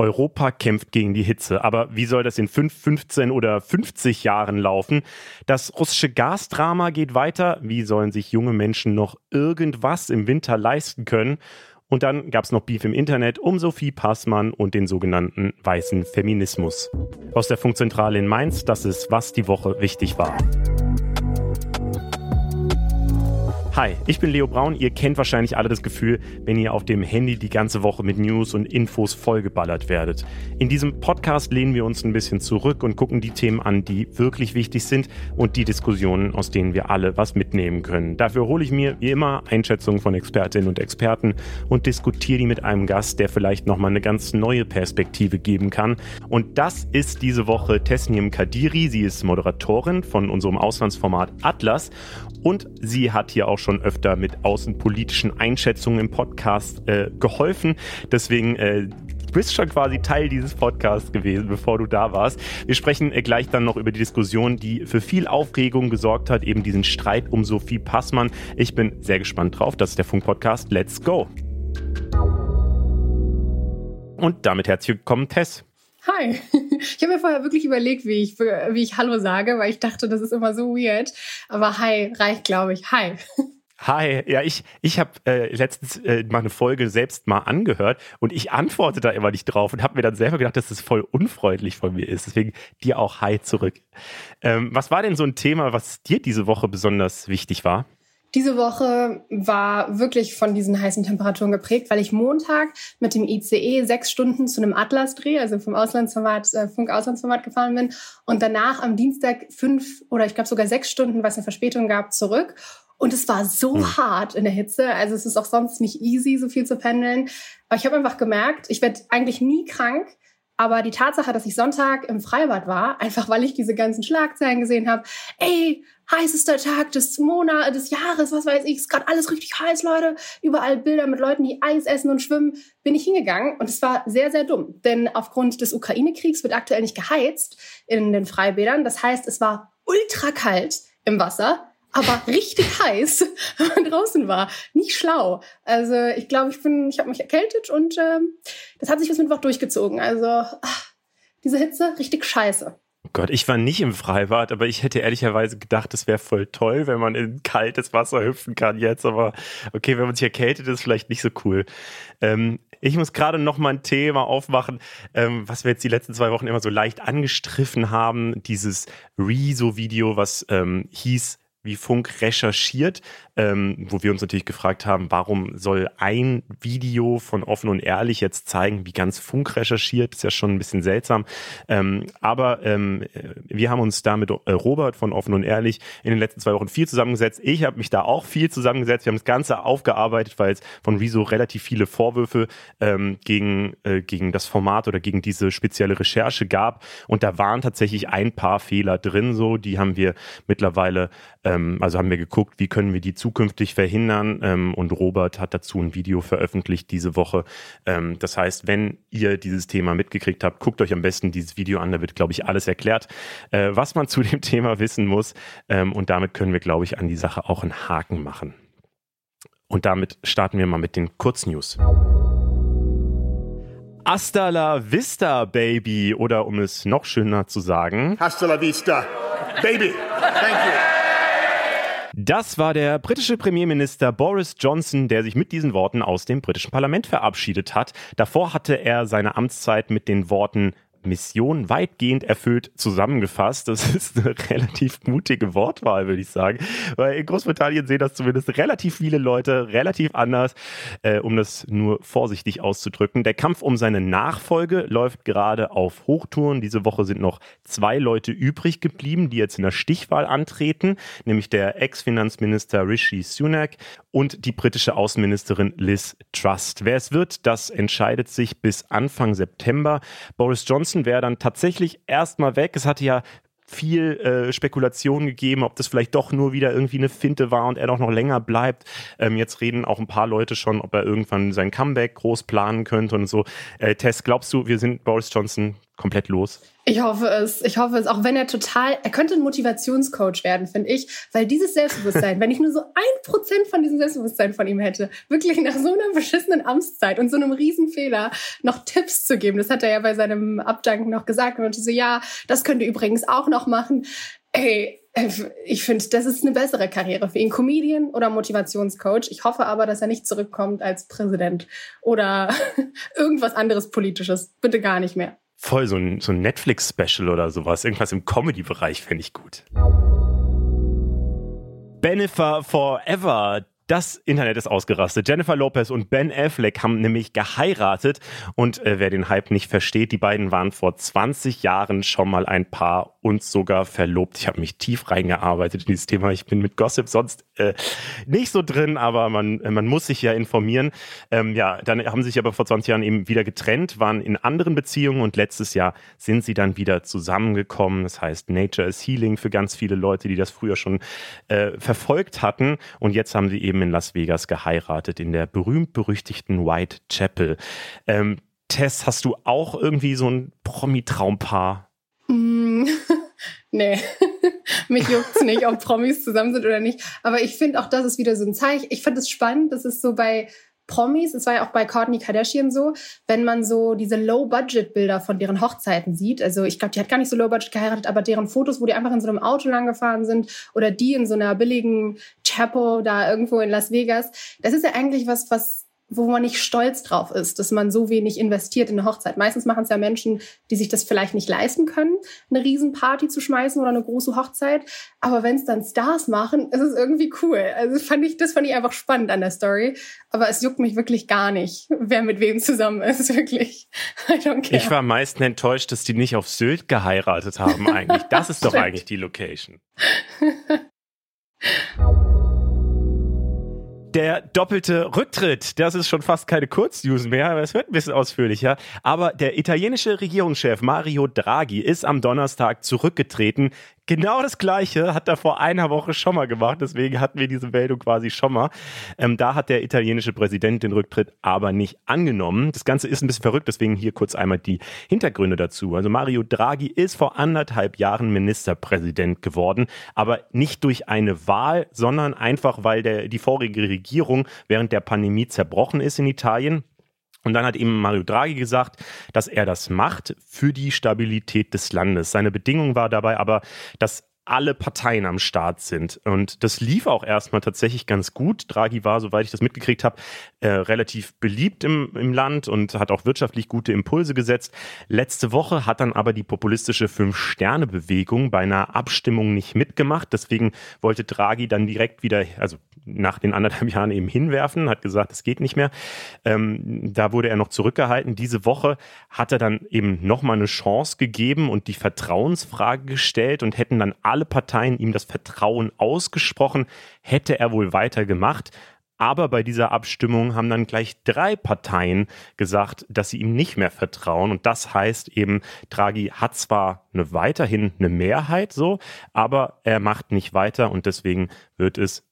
Europa kämpft gegen die Hitze. Aber wie soll das in 5, 15 oder 50 Jahren laufen? Das russische Gasdrama geht weiter. Wie sollen sich junge Menschen noch irgendwas im Winter leisten können? Und dann gab es noch Beef im Internet um Sophie Passmann und den sogenannten weißen Feminismus. Aus der Funkzentrale in Mainz, das ist, was die Woche wichtig war. Hi, ich bin Leo Braun. Ihr kennt wahrscheinlich alle das Gefühl, wenn ihr auf dem Handy die ganze Woche mit News und Infos vollgeballert werdet. In diesem Podcast lehnen wir uns ein bisschen zurück und gucken die Themen an, die wirklich wichtig sind und die Diskussionen, aus denen wir alle was mitnehmen können. Dafür hole ich mir wie immer Einschätzungen von Expertinnen und Experten und diskutiere die mit einem Gast, der vielleicht nochmal eine ganz neue Perspektive geben kann. Und das ist diese Woche Tesnim Kadiri. Sie ist Moderatorin von unserem Auslandsformat Atlas und sie hat hier auch schon öfter mit außenpolitischen Einschätzungen im Podcast äh, geholfen. Deswegen äh, Du bist schon quasi Teil dieses Podcasts gewesen, bevor du da warst. Wir sprechen äh, gleich dann noch über die Diskussion, die für viel Aufregung gesorgt hat, eben diesen Streit um Sophie Passmann. Ich bin sehr gespannt drauf. Das ist der Funk-Podcast. Let's go! Und damit herzlich willkommen, Tess. Hi. Ich habe mir vorher wirklich überlegt, wie ich, wie ich Hallo sage, weil ich dachte, das ist immer so weird. Aber Hi reicht, glaube ich. Hi. Hi, ja, ich, ich habe äh, letztens äh, mal eine Folge selbst mal angehört und ich antworte da immer nicht drauf und habe mir dann selber gedacht, dass das voll unfreundlich von mir ist. Deswegen dir auch Hi zurück. Ähm, was war denn so ein Thema, was dir diese Woche besonders wichtig war? Diese Woche war wirklich von diesen heißen Temperaturen geprägt, weil ich Montag mit dem ICE sechs Stunden zu einem Atlas-Dreh, also vom Auslandsformat, äh, Funk-Auslandsformat gefahren bin und danach am Dienstag fünf oder ich glaube sogar sechs Stunden, was eine Verspätung gab, zurück. Und es war so hm. hart in der Hitze. Also es ist auch sonst nicht easy, so viel zu pendeln. Aber ich habe einfach gemerkt, ich werde eigentlich nie krank. Aber die Tatsache, dass ich Sonntag im Freibad war, einfach weil ich diese ganzen Schlagzeilen gesehen habe, ey, heißester Tag des Monats, des Jahres, was weiß ich, ist gerade alles richtig heiß, Leute. Überall Bilder mit Leuten, die Eis essen und schwimmen, bin ich hingegangen. Und es war sehr, sehr dumm. Denn aufgrund des Ukraine-Kriegs wird aktuell nicht geheizt in den Freibädern. Das heißt, es war ultra kalt im Wasser aber richtig heiß, wenn man draußen war. Nicht schlau. Also ich glaube, ich bin, ich habe mich erkältet und ähm, das hat sich bis Mittwoch durchgezogen. Also ach, diese Hitze, richtig scheiße. Gott, ich war nicht im Freibad, aber ich hätte ehrlicherweise gedacht, es wäre voll toll, wenn man in kaltes Wasser hüpfen kann jetzt. Aber okay, wenn man sich erkältet, ist vielleicht nicht so cool. Ähm, ich muss gerade noch mal ein Thema aufmachen, ähm, was wir jetzt die letzten zwei Wochen immer so leicht angestriffen haben. Dieses Rezo-Video, was ähm, hieß, wie Funk recherchiert, ähm, wo wir uns natürlich gefragt haben, warum soll ein Video von Offen und Ehrlich jetzt zeigen, wie ganz Funk recherchiert? Ist ja schon ein bisschen seltsam. Ähm, aber ähm, wir haben uns da mit äh, Robert von Offen und Ehrlich in den letzten zwei Wochen viel zusammengesetzt. Ich habe mich da auch viel zusammengesetzt. Wir haben das Ganze aufgearbeitet, weil es von Rezo relativ viele Vorwürfe ähm, gegen, äh, gegen das Format oder gegen diese spezielle Recherche gab. Und da waren tatsächlich ein paar Fehler drin, so die haben wir mittlerweile ähm, also haben wir geguckt, wie können wir die zukünftig verhindern. Ähm, und Robert hat dazu ein Video veröffentlicht diese Woche. Ähm, das heißt, wenn ihr dieses Thema mitgekriegt habt, guckt euch am besten dieses Video an. Da wird, glaube ich, alles erklärt, äh, was man zu dem Thema wissen muss. Ähm, und damit können wir, glaube ich, an die Sache auch einen Haken machen. Und damit starten wir mal mit den Kurznews. Hasta la vista, Baby. Oder um es noch schöner zu sagen. Hasta la vista, Baby. Thank you. Das war der britische Premierminister Boris Johnson, der sich mit diesen Worten aus dem britischen Parlament verabschiedet hat. Davor hatte er seine Amtszeit mit den Worten Mission weitgehend erfüllt zusammengefasst. Das ist eine relativ mutige Wortwahl, würde ich sagen. Weil in Großbritannien sehen das zumindest relativ viele Leute relativ anders, äh, um das nur vorsichtig auszudrücken. Der Kampf um seine Nachfolge läuft gerade auf Hochtouren. Diese Woche sind noch zwei Leute übrig geblieben, die jetzt in der Stichwahl antreten, nämlich der Ex-Finanzminister Rishi Sunak und die britische Außenministerin Liz Truss. Wer es wird, das entscheidet sich bis Anfang September. Boris Johnson Wäre dann tatsächlich erstmal weg. Es hatte ja viel äh, Spekulation gegeben, ob das vielleicht doch nur wieder irgendwie eine Finte war und er doch noch länger bleibt. Ähm, jetzt reden auch ein paar Leute schon, ob er irgendwann sein Comeback groß planen könnte und so. Äh, Tess, glaubst du, wir sind Boris Johnson komplett los? Ich hoffe es. Ich hoffe es. Auch wenn er total, er könnte ein Motivationscoach werden, finde ich. Weil dieses Selbstbewusstsein, wenn ich nur so ein Prozent von diesem Selbstbewusstsein von ihm hätte, wirklich nach so einer beschissenen Amtszeit und so einem Riesenfehler noch Tipps zu geben, das hat er ja bei seinem Abdanken noch gesagt. Und so, ja, das könnt ihr übrigens auch noch machen. Ey, ich finde, das ist eine bessere Karriere für ihn. Comedian oder Motivationscoach. Ich hoffe aber, dass er nicht zurückkommt als Präsident oder irgendwas anderes Politisches. Bitte gar nicht mehr. Voll, so ein, so ein Netflix-Special oder sowas. Irgendwas im Comedy-Bereich fände ich gut. Bennifer Forever, das Internet ist ausgerastet. Jennifer Lopez und Ben Affleck haben nämlich geheiratet. Und äh, wer den Hype nicht versteht, die beiden waren vor 20 Jahren schon mal ein Paar und sogar verlobt. Ich habe mich tief reingearbeitet in dieses Thema. Ich bin mit Gossip sonst äh, nicht so drin, aber man, man muss sich ja informieren. Ähm, ja, dann haben sie sich aber vor 20 Jahren eben wieder getrennt, waren in anderen Beziehungen und letztes Jahr sind sie dann wieder zusammengekommen. Das heißt, Nature is Healing für ganz viele Leute, die das früher schon äh, verfolgt hatten. Und jetzt haben sie eben in Las Vegas geheiratet, in der berühmt-berüchtigten Whitechapel. Ähm, Tess, hast du auch irgendwie so ein Promi-Traumpaar? Nee, mich juckt's nicht, ob Promis zusammen sind oder nicht. Aber ich finde auch, das ist wieder so ein Zeichen. Ich fand es spannend, das ist so bei Promis, es war ja auch bei Kourtney Kardashian so, wenn man so diese Low-Budget-Bilder von deren Hochzeiten sieht. Also ich glaube, die hat gar nicht so Low-Budget geheiratet, aber deren Fotos, wo die einfach in so einem Auto lang gefahren sind oder die in so einer billigen Chapel da irgendwo in Las Vegas, das ist ja eigentlich was, was wo man nicht stolz drauf ist, dass man so wenig investiert in eine Hochzeit. Meistens machen es ja Menschen, die sich das vielleicht nicht leisten können, eine Riesenparty zu schmeißen oder eine große Hochzeit. Aber wenn es dann Stars machen, ist es irgendwie cool. Also fand ich, das fand ich einfach spannend an der Story. Aber es juckt mich wirklich gar nicht, wer mit wem zusammen ist, wirklich. I don't care. Ich war meistens enttäuscht, dass die nicht auf Sylt geheiratet haben eigentlich. Das ist doch eigentlich die Location. Der doppelte Rücktritt, das ist schon fast keine Kurznews mehr, aber es wird ein bisschen ausführlicher. Aber der italienische Regierungschef Mario Draghi ist am Donnerstag zurückgetreten Genau das Gleiche hat er vor einer Woche schon mal gemacht. Deswegen hatten wir diese Meldung quasi schon mal. Ähm, da hat der italienische Präsident den Rücktritt aber nicht angenommen. Das Ganze ist ein bisschen verrückt, deswegen hier kurz einmal die Hintergründe dazu. Also Mario Draghi ist vor anderthalb Jahren Ministerpräsident geworden, aber nicht durch eine Wahl, sondern einfach, weil der, die vorige Regierung während der Pandemie zerbrochen ist in Italien. Und dann hat eben Mario Draghi gesagt, dass er das macht für die Stabilität des Landes. Seine Bedingung war dabei aber, dass alle Parteien am Start sind. Und das lief auch erstmal tatsächlich ganz gut. Draghi war, soweit ich das mitgekriegt habe, äh, relativ beliebt im, im Land und hat auch wirtschaftlich gute Impulse gesetzt. Letzte Woche hat dann aber die populistische Fünf-Sterne-Bewegung bei einer Abstimmung nicht mitgemacht. Deswegen wollte Draghi dann direkt wieder, also nach den anderthalb Jahren eben hinwerfen, hat gesagt, es geht nicht mehr. Ähm, da wurde er noch zurückgehalten. Diese Woche hat er dann eben nochmal eine Chance gegeben und die Vertrauensfrage gestellt und hätten dann alle Parteien ihm das Vertrauen ausgesprochen, hätte er wohl weitergemacht. Aber bei dieser Abstimmung haben dann gleich drei Parteien gesagt, dass sie ihm nicht mehr vertrauen. Und das heißt eben, Draghi hat zwar eine, weiterhin eine Mehrheit so, aber er macht nicht weiter und deswegen wird es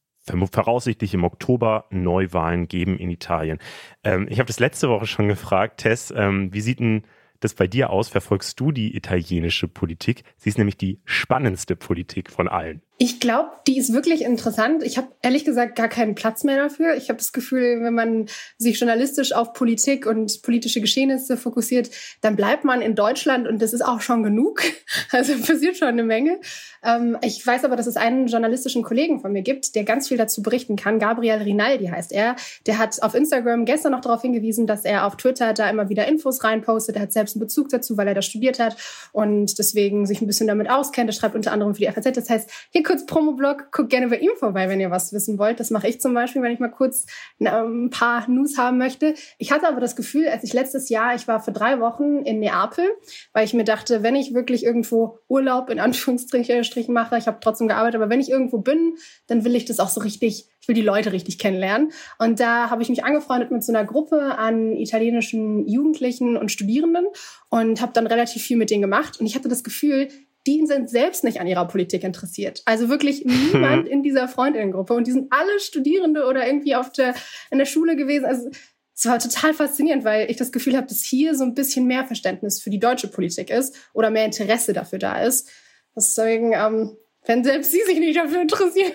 voraussichtlich im Oktober Neuwahlen geben in Italien. Ähm, ich habe das letzte Woche schon gefragt, Tess, ähm, wie sieht denn das bei dir aus? Verfolgst du die italienische Politik? Sie ist nämlich die spannendste Politik von allen. Ich glaube, die ist wirklich interessant. Ich habe ehrlich gesagt gar keinen Platz mehr dafür. Ich habe das Gefühl, wenn man sich journalistisch auf Politik und politische Geschehnisse fokussiert, dann bleibt man in Deutschland und das ist auch schon genug. Also passiert schon eine Menge. Ähm, ich weiß aber, dass es einen journalistischen Kollegen von mir gibt, der ganz viel dazu berichten kann. Gabriel Rinaldi heißt er. Der hat auf Instagram gestern noch darauf hingewiesen, dass er auf Twitter da immer wieder Infos reinpostet. Er hat selbst einen Bezug dazu, weil er da studiert hat und deswegen sich ein bisschen damit auskennt. Er schreibt unter anderem für die FAZ. Das heißt, hier kurz Promo-Blog, guckt gerne bei ihm vorbei, wenn ihr was wissen wollt. Das mache ich zum Beispiel, wenn ich mal kurz ein paar News haben möchte. Ich hatte aber das Gefühl, als ich letztes Jahr, ich war für drei Wochen in Neapel, weil ich mir dachte, wenn ich wirklich irgendwo Urlaub in Anführungsstrichen mache, ich habe trotzdem gearbeitet, aber wenn ich irgendwo bin, dann will ich das auch so richtig ich will die Leute richtig kennenlernen. Und da habe ich mich angefreundet mit so einer Gruppe an italienischen Jugendlichen und Studierenden und habe dann relativ viel mit denen gemacht. Und ich hatte das Gefühl, die sind selbst nicht an ihrer Politik interessiert. Also wirklich niemand in dieser Freundinnengruppe. Und die sind alle Studierende oder irgendwie auf der, in der Schule gewesen. Also es war total faszinierend, weil ich das Gefühl habe, dass hier so ein bisschen mehr Verständnis für die deutsche Politik ist oder mehr Interesse dafür da ist. Deswegen, ähm, wenn selbst Sie sich nicht dafür interessieren.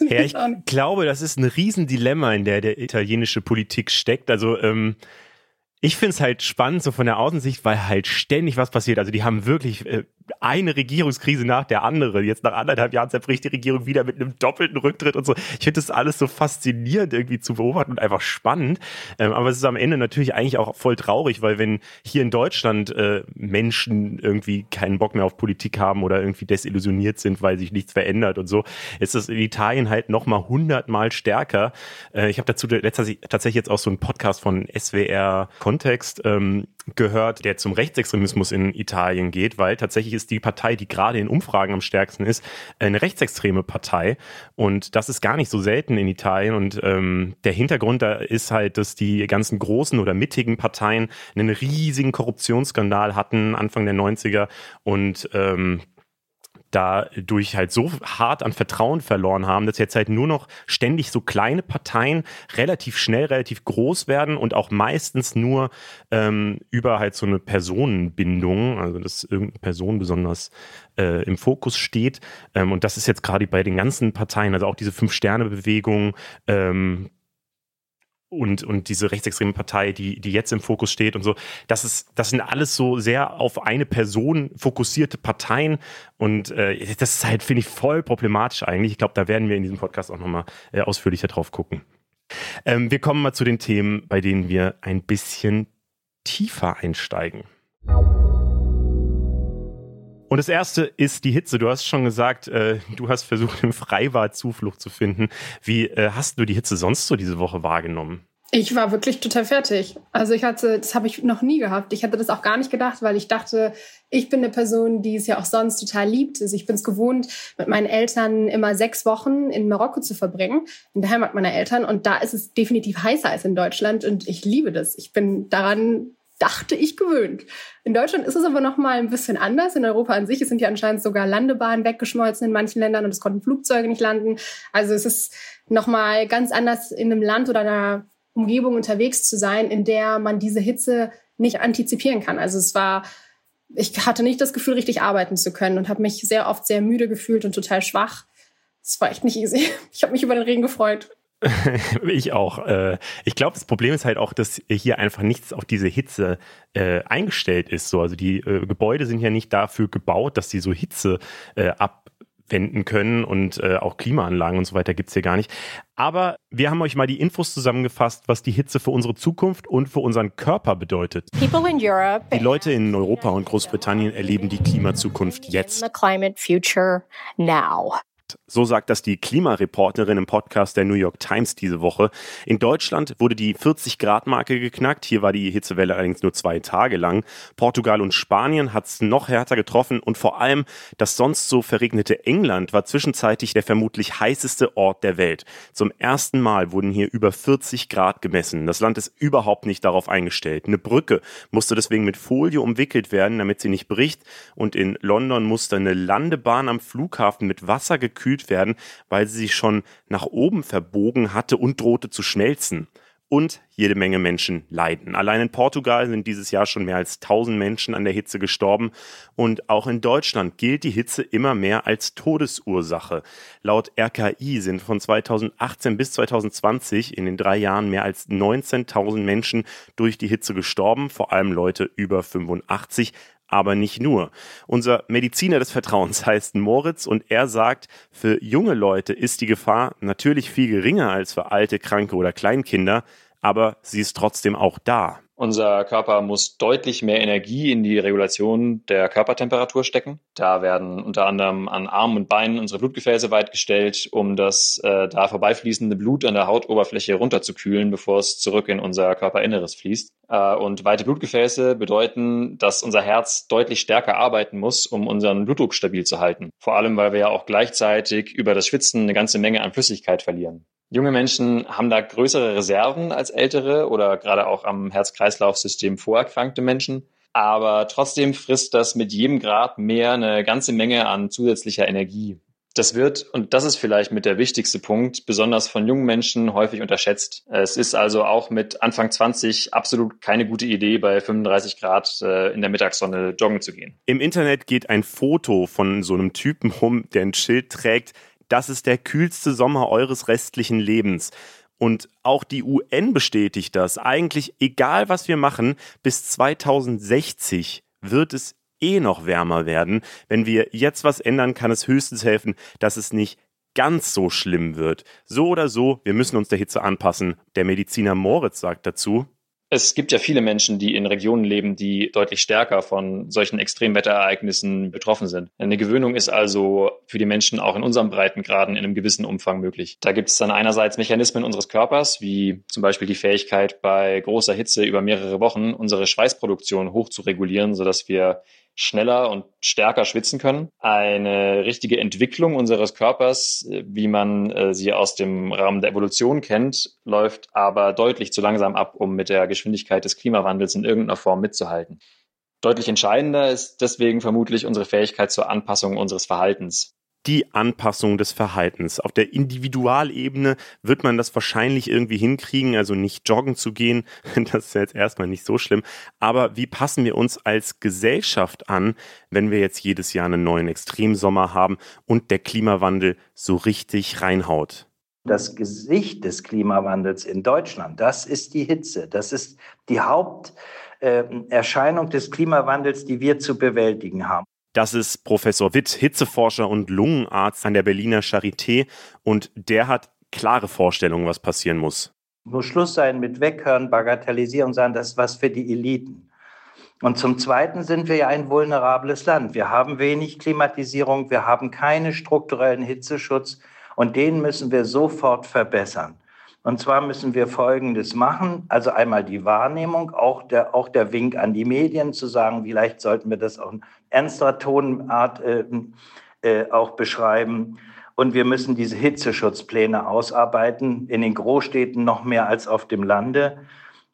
ja, ich glaube, das ist ein Riesendilemma, in der der italienische Politik steckt. Also ähm, ich finde es halt spannend, so von der Außensicht, weil halt ständig was passiert. Also die haben wirklich äh, eine Regierungskrise nach der anderen. Jetzt nach anderthalb Jahren zerbricht die Regierung wieder mit einem doppelten Rücktritt und so. Ich finde das alles so faszinierend irgendwie zu beobachten und einfach spannend. Ähm, aber es ist am Ende natürlich eigentlich auch voll traurig, weil wenn hier in Deutschland äh, Menschen irgendwie keinen Bock mehr auf Politik haben oder irgendwie desillusioniert sind, weil sich nichts verändert und so, ist das in Italien halt nochmal hundertmal stärker. Äh, ich habe dazu letztens tatsächlich jetzt auch so einen Podcast von SWR Kontext ähm, gehört, der zum Rechtsextremismus in Italien geht, weil tatsächlich ist die Partei, die gerade in Umfragen am stärksten ist, eine rechtsextreme Partei. Und das ist gar nicht so selten in Italien. Und ähm, der Hintergrund da ist halt, dass die ganzen großen oder mittigen Parteien einen riesigen Korruptionsskandal hatten Anfang der 90er und ähm, dadurch halt so hart an Vertrauen verloren haben, dass jetzt halt nur noch ständig so kleine Parteien relativ schnell, relativ groß werden und auch meistens nur ähm, über halt so eine Personenbindung, also dass irgendeine Person besonders äh, im Fokus steht. Ähm, und das ist jetzt gerade bei den ganzen Parteien, also auch diese Fünf-Sterne-Bewegung, ähm, und, und diese rechtsextreme Partei, die, die jetzt im Fokus steht und so, das ist, das sind alles so sehr auf eine Person fokussierte Parteien und äh, das ist halt, finde ich, voll problematisch eigentlich. Ich glaube, da werden wir in diesem Podcast auch nochmal äh, ausführlicher drauf gucken. Ähm, wir kommen mal zu den Themen, bei denen wir ein bisschen tiefer einsteigen. Und das erste ist die Hitze. Du hast schon gesagt, äh, du hast versucht, im Freibad Zuflucht zu finden. Wie äh, hast du die Hitze sonst so diese Woche wahrgenommen? Ich war wirklich total fertig. Also ich hatte, das habe ich noch nie gehabt. Ich hätte das auch gar nicht gedacht, weil ich dachte, ich bin eine Person, die es ja auch sonst total liebt. Also ich bin es gewohnt, mit meinen Eltern immer sechs Wochen in Marokko zu verbringen, in der Heimat meiner Eltern. Und da ist es definitiv heißer als in Deutschland und ich liebe das. Ich bin daran dachte ich, gewöhnt. In Deutschland ist es aber noch mal ein bisschen anders. In Europa an sich sind ja anscheinend sogar Landebahnen weggeschmolzen in manchen Ländern und es konnten Flugzeuge nicht landen. Also es ist noch mal ganz anders in einem Land oder einer Umgebung unterwegs zu sein, in der man diese Hitze nicht antizipieren kann. Also es war ich hatte nicht das Gefühl, richtig arbeiten zu können und habe mich sehr oft sehr müde gefühlt und total schwach. Es war echt nicht easy. Ich habe mich über den Regen gefreut. ich auch. Äh, ich glaube, das Problem ist halt auch, dass hier einfach nichts auf diese Hitze äh, eingestellt ist. So, also die äh, Gebäude sind ja nicht dafür gebaut, dass sie so Hitze abwenden können und auch Klimaanlagen und so weiter gibt's hier gar nicht. Aber wir haben euch mal die Infos zusammengefasst, was die Hitze für unsere Zukunft und für unseren Körper bedeutet. Die Leute in Europa und Großbritannien erleben die Klimazukunft jetzt. So sagt das die Klimareporterin im Podcast der New York Times diese Woche. In Deutschland wurde die 40-Grad-Marke geknackt. Hier war die Hitzewelle allerdings nur zwei Tage lang. Portugal und Spanien hat es noch härter getroffen und vor allem das sonst so verregnete England war zwischenzeitlich der vermutlich heißeste Ort der Welt. Zum ersten Mal wurden hier über 40 Grad gemessen. Das Land ist überhaupt nicht darauf eingestellt. Eine Brücke musste deswegen mit Folie umwickelt werden, damit sie nicht bricht. Und in London musste eine Landebahn am Flughafen mit Wasser gekühlt gekühlt werden, weil sie sich schon nach oben verbogen hatte und drohte zu schmelzen. Und jede Menge Menschen leiden. Allein in Portugal sind dieses Jahr schon mehr als 1000 Menschen an der Hitze gestorben. Und auch in Deutschland gilt die Hitze immer mehr als Todesursache. Laut RKI sind von 2018 bis 2020 in den drei Jahren mehr als 19.000 Menschen durch die Hitze gestorben, vor allem Leute über 85 aber nicht nur. Unser Mediziner des Vertrauens heißt Moritz und er sagt, für junge Leute ist die Gefahr natürlich viel geringer als für alte, kranke oder Kleinkinder, aber sie ist trotzdem auch da. Unser Körper muss deutlich mehr Energie in die Regulation der Körpertemperatur stecken. Da werden unter anderem an Armen und Beinen unsere Blutgefäße weitgestellt, um das äh, da vorbeifließende Blut an der Hautoberfläche runterzukühlen, bevor es zurück in unser Körperinneres fließt. Äh, und weite Blutgefäße bedeuten, dass unser Herz deutlich stärker arbeiten muss, um unseren Blutdruck stabil zu halten. Vor allem, weil wir ja auch gleichzeitig über das Schwitzen eine ganze Menge an Flüssigkeit verlieren. Junge Menschen haben da größere Reserven als ältere oder gerade auch am Herz-Kreislauf-System vorerkrankte Menschen. Aber trotzdem frisst das mit jedem Grad mehr eine ganze Menge an zusätzlicher Energie. Das wird, und das ist vielleicht mit der wichtigste Punkt, besonders von jungen Menschen häufig unterschätzt. Es ist also auch mit Anfang 20 absolut keine gute Idee, bei 35 Grad äh, in der Mittagssonne joggen zu gehen. Im Internet geht ein Foto von so einem Typen rum, der ein Schild trägt, das ist der kühlste Sommer eures restlichen Lebens. Und auch die UN bestätigt das. Eigentlich egal, was wir machen, bis 2060 wird es eh noch wärmer werden. Wenn wir jetzt was ändern, kann es höchstens helfen, dass es nicht ganz so schlimm wird. So oder so, wir müssen uns der Hitze anpassen. Der Mediziner Moritz sagt dazu, es gibt ja viele Menschen, die in Regionen leben, die deutlich stärker von solchen Extremwetterereignissen betroffen sind. Eine Gewöhnung ist also für die Menschen auch in unseren Breitengraden in einem gewissen Umfang möglich. Da gibt es dann einerseits Mechanismen unseres Körpers, wie zum Beispiel die Fähigkeit, bei großer Hitze über mehrere Wochen unsere Schweißproduktion hoch zu regulieren, sodass wir schneller und stärker schwitzen können. Eine richtige Entwicklung unseres Körpers, äh, wie man äh, sie aus dem Rahmen der Evolution kennt, läuft aber deutlich zu langsam ab, um mit der Geschwindigkeit des Klimawandels in irgendeiner Form mitzuhalten. Deutlich entscheidender ist deswegen vermutlich unsere Fähigkeit zur Anpassung unseres Verhaltens die Anpassung des Verhaltens. Auf der Individualebene wird man das wahrscheinlich irgendwie hinkriegen, also nicht joggen zu gehen, das ist jetzt erstmal nicht so schlimm. Aber wie passen wir uns als Gesellschaft an, wenn wir jetzt jedes Jahr einen neuen Extremsommer haben und der Klimawandel so richtig reinhaut? Das Gesicht des Klimawandels in Deutschland, das ist die Hitze. Das ist die Haupterscheinung äh, des Klimawandels, die wir zu bewältigen haben. Das ist Professor Witt, Hitzeforscher und Lungenarzt an der Berliner Charité und der hat klare Vorstellungen, was passieren muss. Muss Schluss sein mit Weghören, Bagatellisieren sagen, das ist was für die Eliten. Und zum Zweiten sind wir ja ein vulnerables Land. Wir haben wenig Klimatisierung, wir haben keinen strukturellen Hitzeschutz und den müssen wir sofort verbessern. Und zwar müssen wir Folgendes machen. Also einmal die Wahrnehmung, auch der, auch der Wink an die Medien zu sagen, vielleicht sollten wir das auch ernster Tonart äh, äh, auch beschreiben. Und wir müssen diese Hitzeschutzpläne ausarbeiten, in den Großstädten noch mehr als auf dem Lande.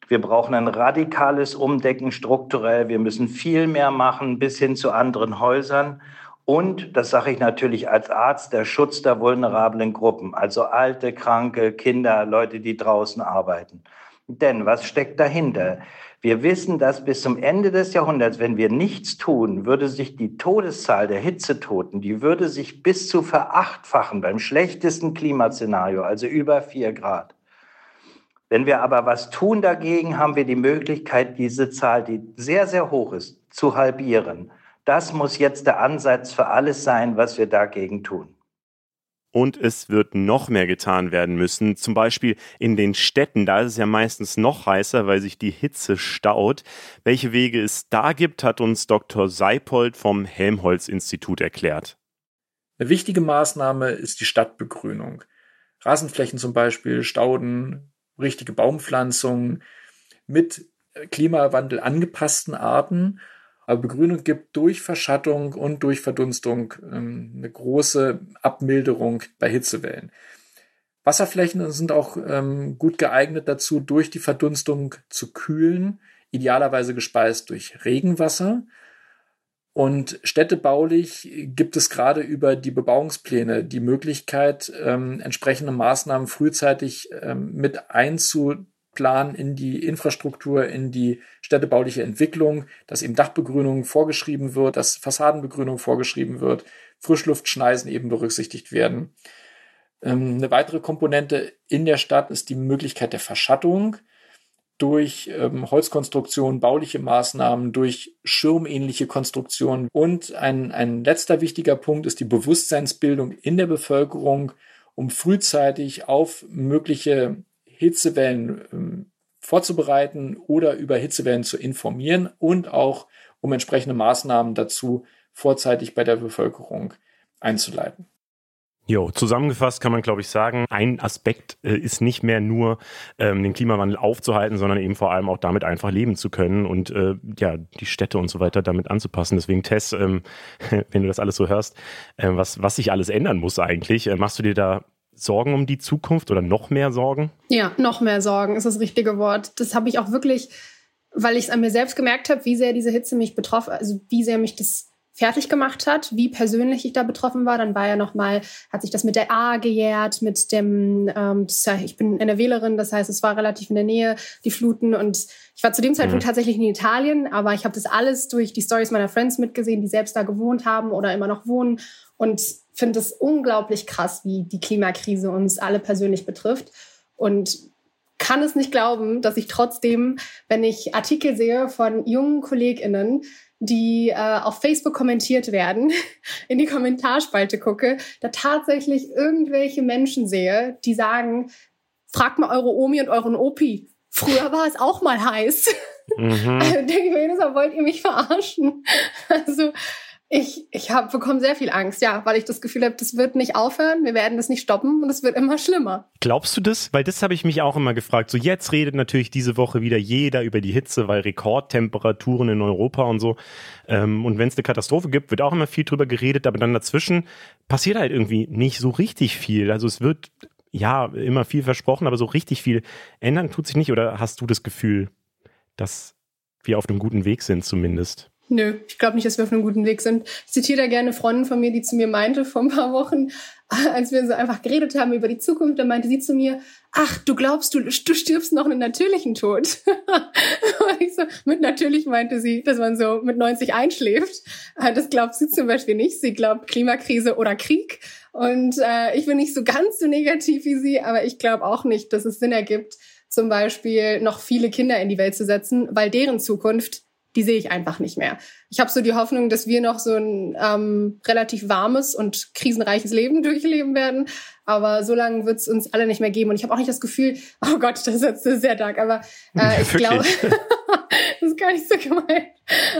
Wir brauchen ein radikales Umdecken strukturell. Wir müssen viel mehr machen bis hin zu anderen Häusern. Und, das sage ich natürlich als Arzt, der Schutz der vulnerablen Gruppen, also alte, kranke, Kinder, Leute, die draußen arbeiten. Denn was steckt dahinter? Wir wissen, dass bis zum Ende des Jahrhunderts, wenn wir nichts tun, würde sich die Todeszahl der Hitzetoten, die würde sich bis zu verachtfachen beim schlechtesten Klimaszenario, also über vier Grad. Wenn wir aber was tun dagegen, haben wir die Möglichkeit, diese Zahl, die sehr, sehr hoch ist, zu halbieren. Das muss jetzt der Ansatz für alles sein, was wir dagegen tun. Und es wird noch mehr getan werden müssen. Zum Beispiel in den Städten, da ist es ja meistens noch heißer, weil sich die Hitze staut. Welche Wege es da gibt, hat uns Dr. Seipold vom Helmholtz-Institut erklärt. Eine wichtige Maßnahme ist die Stadtbegrünung. Rasenflächen zum Beispiel, Stauden, richtige Baumpflanzungen mit Klimawandel angepassten Arten aber Begrünung gibt durch Verschattung und durch Verdunstung ähm, eine große Abmilderung bei Hitzewellen. Wasserflächen sind auch ähm, gut geeignet dazu, durch die Verdunstung zu kühlen, idealerweise gespeist durch Regenwasser. Und städtebaulich gibt es gerade über die Bebauungspläne die Möglichkeit, ähm, entsprechende Maßnahmen frühzeitig ähm, mit einzu Plan in die Infrastruktur, in die städtebauliche Entwicklung, dass eben Dachbegrünung vorgeschrieben wird, dass Fassadenbegrünung vorgeschrieben wird, Frischluftschneisen eben berücksichtigt werden. Ähm, eine weitere Komponente in der Stadt ist die Möglichkeit der Verschattung durch ähm, Holzkonstruktion, bauliche Maßnahmen, durch schirmähnliche Konstruktionen. Und ein, ein letzter wichtiger Punkt ist die Bewusstseinsbildung in der Bevölkerung, um frühzeitig auf mögliche Hitzewellen ähm, vorzubereiten oder über Hitzewellen zu informieren und auch um entsprechende Maßnahmen dazu vorzeitig bei der Bevölkerung einzuleiten. Jo, zusammengefasst kann man, glaube ich, sagen, ein Aspekt äh, ist nicht mehr nur ähm, den Klimawandel aufzuhalten, sondern eben vor allem auch damit einfach leben zu können und äh, ja, die Städte und so weiter damit anzupassen. Deswegen, Tess, ähm, wenn du das alles so hörst, äh, was, was sich alles ändern muss eigentlich, äh, machst du dir da Sorgen um die Zukunft oder noch mehr Sorgen? Ja, noch mehr Sorgen ist das richtige Wort. Das habe ich auch wirklich, weil ich es an mir selbst gemerkt habe, wie sehr diese Hitze mich betroffen, also wie sehr mich das fertig gemacht hat, wie persönlich ich da betroffen war. Dann war ja nochmal, hat sich das mit der A gejährt, mit dem, ähm, ich bin eine Wählerin, das heißt, es war relativ in der Nähe, die Fluten. Und ich war zu dem Zeitpunkt mhm. tatsächlich in Italien, aber ich habe das alles durch die Stories meiner Friends mitgesehen, die selbst da gewohnt haben oder immer noch wohnen. Und finde es unglaublich krass, wie die Klimakrise uns alle persönlich betrifft. Und kann es nicht glauben, dass ich trotzdem, wenn ich Artikel sehe von jungen KollegInnen, die äh, auf Facebook kommentiert werden, in die Kommentarspalte gucke, da tatsächlich irgendwelche Menschen sehe, die sagen, fragt mal eure Omi und euren Opi. Früher war es auch mal heiß. Mhm. Also denke ich mir wollt ihr mich verarschen? Also ich, ich hab, bekomme sehr viel Angst, ja, weil ich das Gefühl habe, das wird nicht aufhören, wir werden das nicht stoppen und es wird immer schlimmer. Glaubst du das? Weil das habe ich mich auch immer gefragt. So jetzt redet natürlich diese Woche wieder jeder über die Hitze, weil Rekordtemperaturen in Europa und so. Ähm, und wenn es eine Katastrophe gibt, wird auch immer viel drüber geredet, aber dann dazwischen passiert halt irgendwie nicht so richtig viel. Also es wird ja immer viel versprochen, aber so richtig viel ändern tut sich nicht. Oder hast du das Gefühl, dass wir auf einem guten Weg sind zumindest? Nö, ich glaube nicht, dass wir auf einem guten Weg sind. Ich zitiere da gerne Freundin von mir, die zu mir meinte vor ein paar Wochen, als wir so einfach geredet haben über die Zukunft, da meinte sie zu mir, ach, du glaubst, du, du stirbst noch einen natürlichen Tod. Und ich so, mit natürlich meinte sie, dass man so mit 90 einschläft. Äh, das glaubt sie zum Beispiel nicht. Sie glaubt Klimakrise oder Krieg. Und äh, ich bin nicht so ganz so negativ wie sie, aber ich glaube auch nicht, dass es Sinn ergibt, zum Beispiel noch viele Kinder in die Welt zu setzen, weil deren Zukunft die sehe ich einfach nicht mehr. Ich habe so die Hoffnung, dass wir noch so ein ähm, relativ warmes und krisenreiches Leben durchleben werden. Aber so lange wird es uns alle nicht mehr geben. Und ich habe auch nicht das Gefühl, oh Gott, das ist sehr dark. Aber äh, ich glaube, das ist gar nicht so gemeint.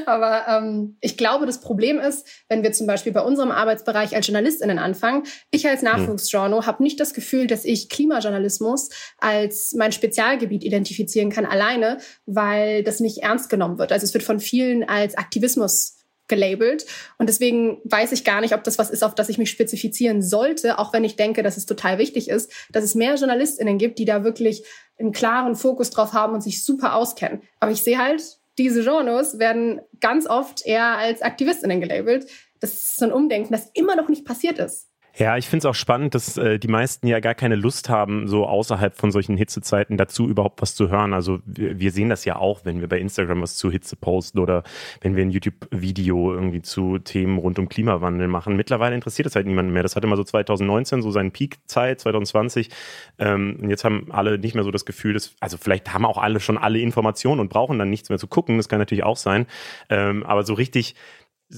Aber ähm, ich glaube, das Problem ist, wenn wir zum Beispiel bei unserem Arbeitsbereich als JournalistInnen anfangen, ich als hm. Nachwuchsjournal hm. habe nicht das Gefühl, dass ich Klimajournalismus als mein Spezialgebiet identifizieren kann alleine, weil das nicht ernst genommen wird. Also es wird von vielen als Aktivismus gelabelt. Und deswegen weiß ich gar nicht, ob das was ist, auf das ich mich spezifizieren sollte, auch wenn ich denke, dass es total wichtig ist, dass es mehr JournalistInnen gibt, die da wirklich einen klaren Fokus drauf haben und sich super auskennen. Aber ich sehe halt, diese Genres werden ganz oft eher als AktivistInnen gelabelt. Das ist so ein Umdenken, das immer noch nicht passiert ist. Ja, ich finde es auch spannend, dass äh, die meisten ja gar keine Lust haben, so außerhalb von solchen Hitzezeiten dazu überhaupt was zu hören. Also wir, wir sehen das ja auch, wenn wir bei Instagram was zu Hitze posten oder wenn wir ein YouTube-Video irgendwie zu Themen rund um Klimawandel machen. Mittlerweile interessiert das halt niemanden mehr. Das hatte mal so 2019 so seinen Peak-Zeit, 2020. Ähm, und jetzt haben alle nicht mehr so das Gefühl, dass, also vielleicht haben auch alle schon alle Informationen und brauchen dann nichts mehr zu gucken. Das kann natürlich auch sein. Ähm, aber so richtig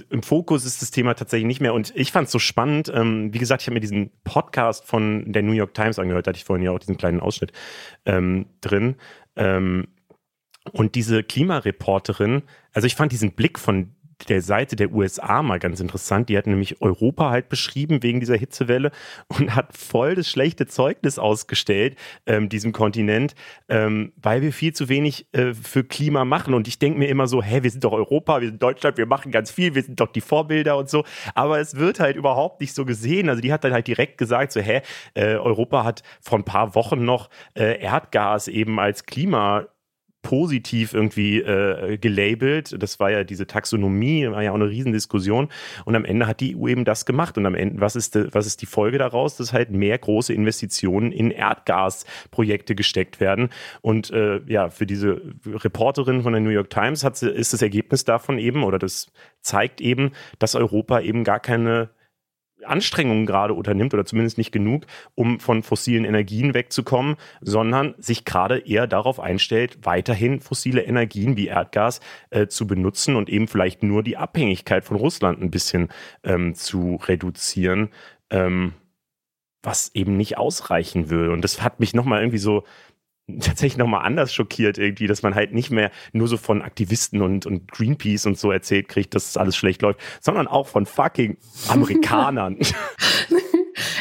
im Fokus ist das Thema tatsächlich nicht mehr. Und ich fand es so spannend. Ähm, wie gesagt, ich habe mir diesen Podcast von der New York Times angehört. Da hatte ich vorhin ja auch diesen kleinen Ausschnitt ähm, drin. Ähm, und diese Klimareporterin, also ich fand diesen Blick von der Seite der USA mal ganz interessant. Die hat nämlich Europa halt beschrieben wegen dieser Hitzewelle und hat voll das schlechte Zeugnis ausgestellt, ähm, diesem Kontinent, ähm, weil wir viel zu wenig äh, für Klima machen. Und ich denke mir immer so, hä, wir sind doch Europa, wir sind Deutschland, wir machen ganz viel, wir sind doch die Vorbilder und so. Aber es wird halt überhaupt nicht so gesehen. Also die hat dann halt direkt gesagt, so, hä, äh, Europa hat vor ein paar Wochen noch äh, Erdgas eben als Klima positiv irgendwie äh, gelabelt. Das war ja diese Taxonomie, war ja auch eine Riesendiskussion. Und am Ende hat die EU eben das gemacht. Und am Ende, was ist, de, was ist die Folge daraus? Dass halt mehr große Investitionen in Erdgasprojekte gesteckt werden. Und äh, ja, für diese Reporterin von der New York Times hat sie, ist das Ergebnis davon eben, oder das zeigt eben, dass Europa eben gar keine Anstrengungen gerade unternimmt oder zumindest nicht genug, um von fossilen Energien wegzukommen, sondern sich gerade eher darauf einstellt, weiterhin fossile Energien wie Erdgas äh, zu benutzen und eben vielleicht nur die Abhängigkeit von Russland ein bisschen ähm, zu reduzieren, ähm, was eben nicht ausreichen würde. Und das hat mich nochmal irgendwie so tatsächlich nochmal anders schockiert irgendwie, dass man halt nicht mehr nur so von Aktivisten und, und Greenpeace und so erzählt kriegt, dass das alles schlecht läuft, sondern auch von fucking Amerikanern.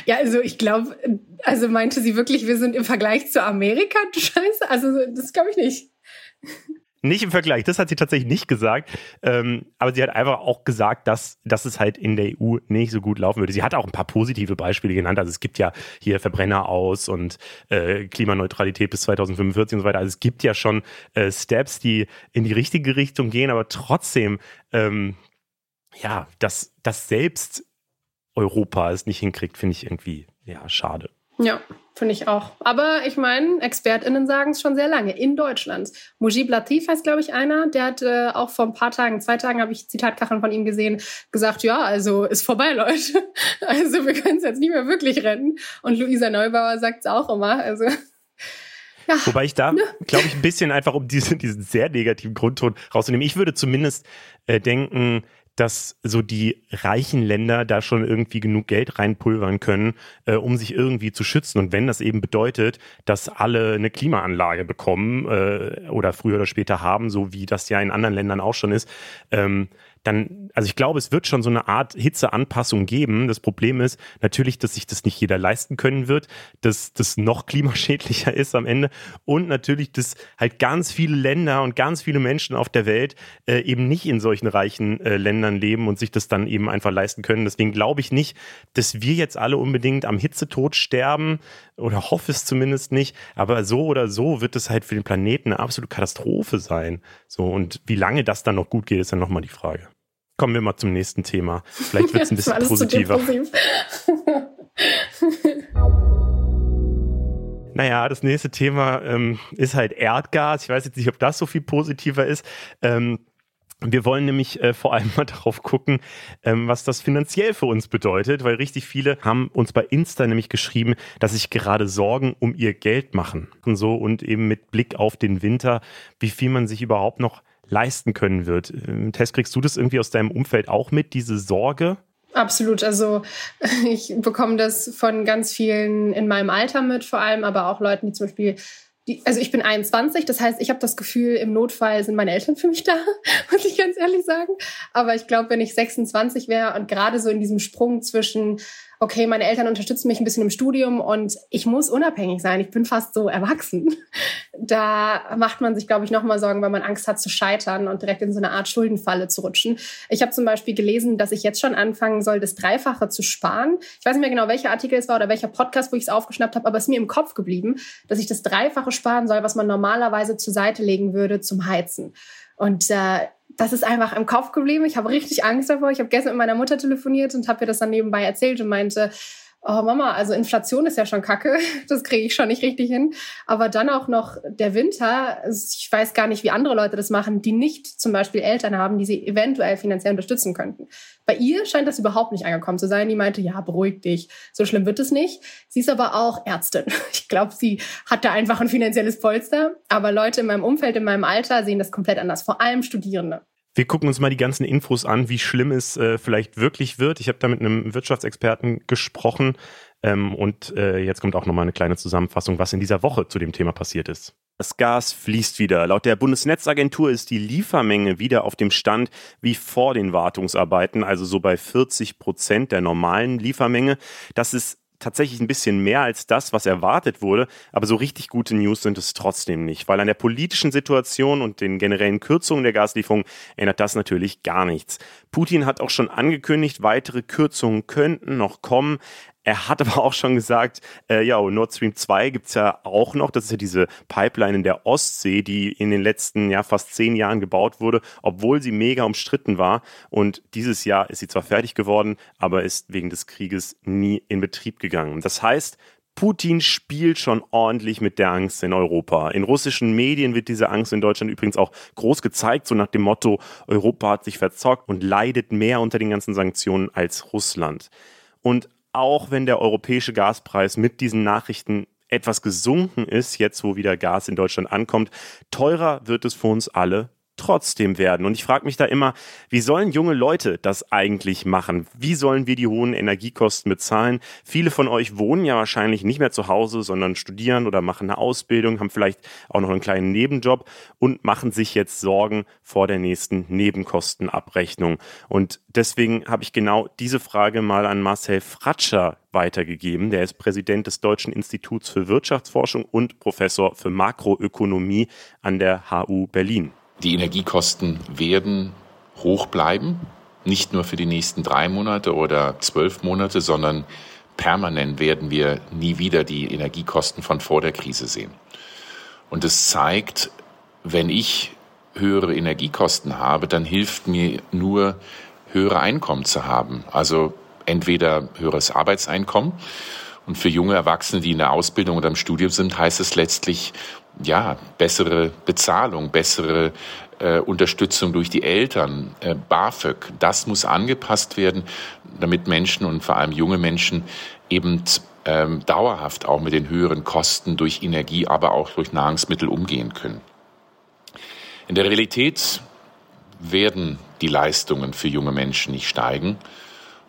ja, also ich glaube, also meinte sie wirklich, wir sind im Vergleich zu Amerika, du Scheiße? Also das glaube ich nicht. Nicht im Vergleich, das hat sie tatsächlich nicht gesagt. Ähm, aber sie hat einfach auch gesagt, dass, dass es halt in der EU nicht so gut laufen würde. Sie hat auch ein paar positive Beispiele genannt. Also es gibt ja hier Verbrenner aus und äh, Klimaneutralität bis 2045 und so weiter. Also es gibt ja schon äh, Steps, die in die richtige Richtung gehen, aber trotzdem ähm, ja, dass, dass selbst Europa es nicht hinkriegt, finde ich irgendwie, ja, schade. Ja, finde ich auch. Aber ich meine, ExpertInnen sagen es schon sehr lange, in Deutschland. Mujib Latif heißt, glaube ich, einer, der hat äh, auch vor ein paar Tagen, zwei Tagen habe ich Zitatkacheln von ihm gesehen, gesagt, ja, also ist vorbei, Leute. Also wir können es jetzt nicht mehr wirklich retten. Und Luisa Neubauer sagt es auch immer. Also ja. Wobei ich da, glaube ich, ein bisschen einfach, um diesen, diesen sehr negativen Grundton rauszunehmen, ich würde zumindest äh, denken, dass so die reichen Länder da schon irgendwie genug Geld reinpulvern können, äh, um sich irgendwie zu schützen. Und wenn das eben bedeutet, dass alle eine Klimaanlage bekommen äh, oder früher oder später haben, so wie das ja in anderen Ländern auch schon ist, ähm, dann, also ich glaube, es wird schon so eine Art Hitzeanpassung geben. Das Problem ist natürlich, dass sich das nicht jeder leisten können wird, dass das noch klimaschädlicher ist am Ende und natürlich, dass halt ganz viele Länder und ganz viele Menschen auf der Welt äh, eben nicht in solchen reichen äh, Ländern leben und sich das dann eben einfach leisten können. Deswegen glaube ich nicht, dass wir jetzt alle unbedingt am Hitzetod sterben oder hoffe es zumindest nicht. Aber so oder so wird es halt für den Planeten eine absolute Katastrophe sein. So und wie lange das dann noch gut geht, ist dann nochmal die Frage. Kommen wir mal zum nächsten Thema. Vielleicht wird es ein bisschen positiver. naja, das nächste Thema ähm, ist halt Erdgas. Ich weiß jetzt nicht, ob das so viel positiver ist. Ähm, wir wollen nämlich äh, vor allem mal darauf gucken, ähm, was das finanziell für uns bedeutet, weil richtig viele haben uns bei Insta nämlich geschrieben, dass sich gerade Sorgen um ihr Geld machen. Und so und eben mit Blick auf den Winter, wie viel man sich überhaupt noch leisten können wird. Ähm, Tess, kriegst du das irgendwie aus deinem Umfeld auch mit, diese Sorge? Absolut. Also ich bekomme das von ganz vielen in meinem Alter mit, vor allem, aber auch Leuten, die zum Beispiel die, also ich bin 21, das heißt, ich habe das Gefühl, im Notfall sind meine Eltern für mich da, muss ich ganz ehrlich sagen. Aber ich glaube, wenn ich 26 wäre und gerade so in diesem Sprung zwischen okay, meine Eltern unterstützen mich ein bisschen im Studium und ich muss unabhängig sein. Ich bin fast so erwachsen. Da macht man sich, glaube ich, nochmal Sorgen, weil man Angst hat zu scheitern und direkt in so eine Art Schuldenfalle zu rutschen. Ich habe zum Beispiel gelesen, dass ich jetzt schon anfangen soll, das Dreifache zu sparen. Ich weiß nicht mehr genau, welcher Artikel es war oder welcher Podcast, wo ich es aufgeschnappt habe, aber es ist mir im Kopf geblieben, dass ich das Dreifache sparen soll, was man normalerweise zur Seite legen würde zum Heizen. Und äh, das ist einfach im Kopf geblieben. Ich habe richtig Angst davor. Ich habe gestern mit meiner Mutter telefoniert und habe ihr das dann nebenbei erzählt und meinte, oh Mama, also Inflation ist ja schon kacke, das kriege ich schon nicht richtig hin. Aber dann auch noch der Winter, ich weiß gar nicht, wie andere Leute das machen, die nicht zum Beispiel Eltern haben, die sie eventuell finanziell unterstützen könnten. Bei ihr scheint das überhaupt nicht angekommen zu sein. Die meinte, ja, beruhig dich, so schlimm wird es nicht. Sie ist aber auch Ärztin. Ich glaube, sie hat da einfach ein finanzielles Polster. Aber Leute in meinem Umfeld, in meinem Alter sehen das komplett anders, vor allem Studierende. Wir gucken uns mal die ganzen Infos an, wie schlimm es äh, vielleicht wirklich wird. Ich habe da mit einem Wirtschaftsexperten gesprochen ähm, und äh, jetzt kommt auch nochmal eine kleine Zusammenfassung, was in dieser Woche zu dem Thema passiert ist. Das Gas fließt wieder. Laut der Bundesnetzagentur ist die Liefermenge wieder auf dem Stand wie vor den Wartungsarbeiten, also so bei 40 Prozent der normalen Liefermenge. Das ist tatsächlich ein bisschen mehr als das, was erwartet wurde, aber so richtig gute News sind es trotzdem nicht, weil an der politischen Situation und den generellen Kürzungen der Gaslieferung ändert das natürlich gar nichts. Putin hat auch schon angekündigt, weitere Kürzungen könnten noch kommen. Er hat aber auch schon gesagt, äh, ja, Nord Stream 2 gibt's ja auch noch. Das ist ja diese Pipeline in der Ostsee, die in den letzten ja, fast zehn Jahren gebaut wurde, obwohl sie mega umstritten war. Und dieses Jahr ist sie zwar fertig geworden, aber ist wegen des Krieges nie in Betrieb gegangen. Das heißt, Putin spielt schon ordentlich mit der Angst in Europa. In russischen Medien wird diese Angst in Deutschland übrigens auch groß gezeigt, so nach dem Motto, Europa hat sich verzockt und leidet mehr unter den ganzen Sanktionen als Russland. Und auch wenn der europäische Gaspreis mit diesen Nachrichten etwas gesunken ist, jetzt wo wieder Gas in Deutschland ankommt, teurer wird es für uns alle trotzdem werden. Und ich frage mich da immer, wie sollen junge Leute das eigentlich machen? Wie sollen wir die hohen Energiekosten bezahlen? Viele von euch wohnen ja wahrscheinlich nicht mehr zu Hause, sondern studieren oder machen eine Ausbildung, haben vielleicht auch noch einen kleinen Nebenjob und machen sich jetzt Sorgen vor der nächsten Nebenkostenabrechnung. Und deswegen habe ich genau diese Frage mal an Marcel Fratscher weitergegeben. Der ist Präsident des Deutschen Instituts für Wirtschaftsforschung und Professor für Makroökonomie an der HU Berlin. Die Energiekosten werden hoch bleiben, nicht nur für die nächsten drei Monate oder zwölf Monate, sondern permanent werden wir nie wieder die Energiekosten von vor der Krise sehen. Und es zeigt, wenn ich höhere Energiekosten habe, dann hilft mir nur höhere Einkommen zu haben. Also entweder höheres Arbeitseinkommen und für junge Erwachsene, die in der Ausbildung oder im Studium sind, heißt es letztlich, ja, bessere Bezahlung, bessere äh, Unterstützung durch die Eltern, äh, BAföG, das muss angepasst werden, damit Menschen und vor allem junge Menschen eben ähm, dauerhaft auch mit den höheren Kosten durch Energie, aber auch durch Nahrungsmittel umgehen können. In der Realität werden die Leistungen für junge Menschen nicht steigen.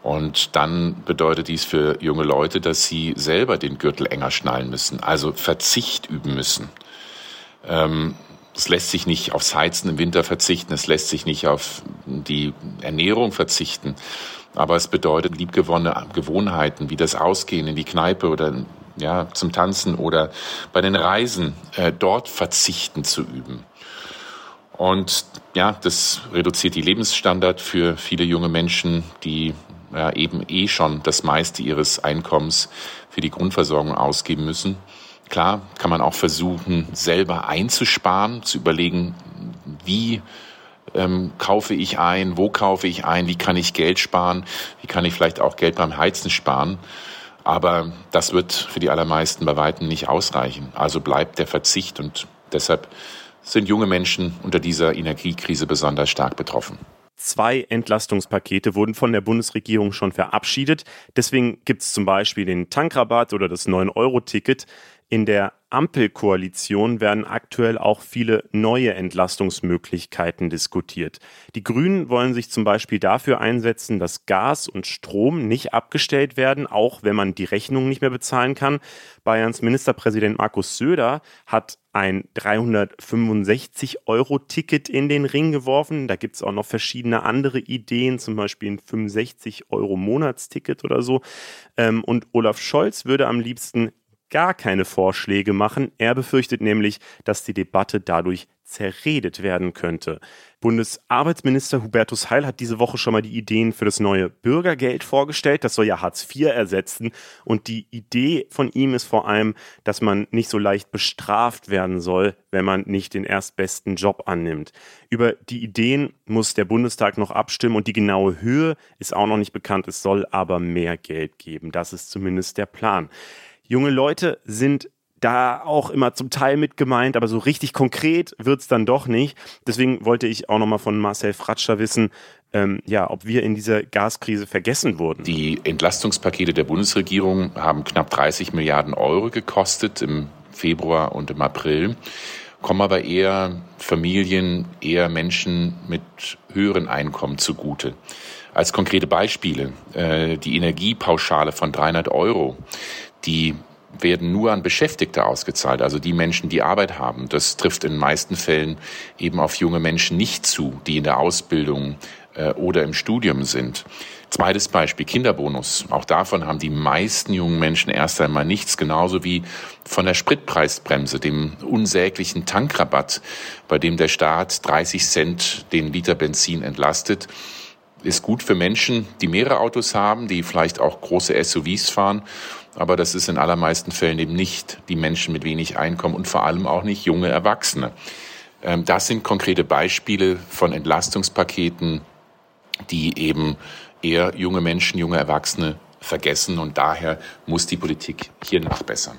Und dann bedeutet dies für junge Leute, dass sie selber den Gürtel enger schnallen müssen, also Verzicht üben müssen. Ähm, es lässt sich nicht aufs Heizen im Winter verzichten, es lässt sich nicht auf die Ernährung verzichten. Aber es bedeutet liebgewonnene Gewohnheiten, wie das Ausgehen in die Kneipe oder ja, zum Tanzen oder bei den Reisen, äh, dort verzichten zu üben. Und ja, das reduziert die Lebensstandard für viele junge Menschen, die ja, eben eh schon das meiste ihres Einkommens für die Grundversorgung ausgeben müssen. Klar kann man auch versuchen, selber einzusparen, zu überlegen, wie ähm, kaufe ich ein, wo kaufe ich ein, wie kann ich Geld sparen, wie kann ich vielleicht auch Geld beim Heizen sparen. Aber das wird für die allermeisten bei weitem nicht ausreichen. Also bleibt der Verzicht und deshalb sind junge Menschen unter dieser Energiekrise besonders stark betroffen. Zwei Entlastungspakete wurden von der Bundesregierung schon verabschiedet. Deswegen gibt es zum Beispiel den Tankrabatt oder das 9-Euro-Ticket. In der Ampelkoalition werden aktuell auch viele neue Entlastungsmöglichkeiten diskutiert. Die Grünen wollen sich zum Beispiel dafür einsetzen, dass Gas und Strom nicht abgestellt werden, auch wenn man die Rechnung nicht mehr bezahlen kann. Bayerns Ministerpräsident Markus Söder hat ein 365-Euro-Ticket in den Ring geworfen. Da gibt es auch noch verschiedene andere Ideen, zum Beispiel ein 65-Euro-Monatsticket oder so. Ähm, und Olaf Scholz würde am liebsten gar keine Vorschläge machen. Er befürchtet nämlich, dass die Debatte dadurch zerredet werden könnte. Bundesarbeitsminister Hubertus Heil hat diese Woche schon mal die Ideen für das neue Bürgergeld vorgestellt. Das soll ja Hartz IV ersetzen. Und die Idee von ihm ist vor allem, dass man nicht so leicht bestraft werden soll, wenn man nicht den erstbesten Job annimmt. Über die Ideen muss der Bundestag noch abstimmen und die genaue Höhe ist auch noch nicht bekannt. Es soll aber mehr Geld geben. Das ist zumindest der Plan. Junge Leute sind da auch immer zum Teil mit gemeint, aber so richtig konkret wird es dann doch nicht. Deswegen wollte ich auch nochmal von Marcel Fratscher wissen, ähm, ja, ob wir in dieser Gaskrise vergessen wurden. Die Entlastungspakete der Bundesregierung haben knapp 30 Milliarden Euro gekostet im Februar und im April, kommen aber eher Familien, eher Menschen mit höheren Einkommen zugute. Als konkrete Beispiele äh, die Energiepauschale von 300 Euro die werden nur an Beschäftigte ausgezahlt, also die Menschen, die Arbeit haben. Das trifft in den meisten Fällen eben auf junge Menschen nicht zu, die in der Ausbildung äh, oder im Studium sind. Zweites Beispiel, Kinderbonus. Auch davon haben die meisten jungen Menschen erst einmal nichts, genauso wie von der Spritpreisbremse, dem unsäglichen Tankrabatt, bei dem der Staat 30 Cent den Liter Benzin entlastet ist gut für Menschen, die mehrere Autos haben, die vielleicht auch große SUVs fahren aber das ist in allermeisten Fällen eben nicht die Menschen mit wenig Einkommen und vor allem auch nicht junge Erwachsene. Ähm, das sind konkrete Beispiele von Entlastungspaketen, die eben eher junge Menschen, junge Erwachsene vergessen und daher muss die Politik hier nachbessern.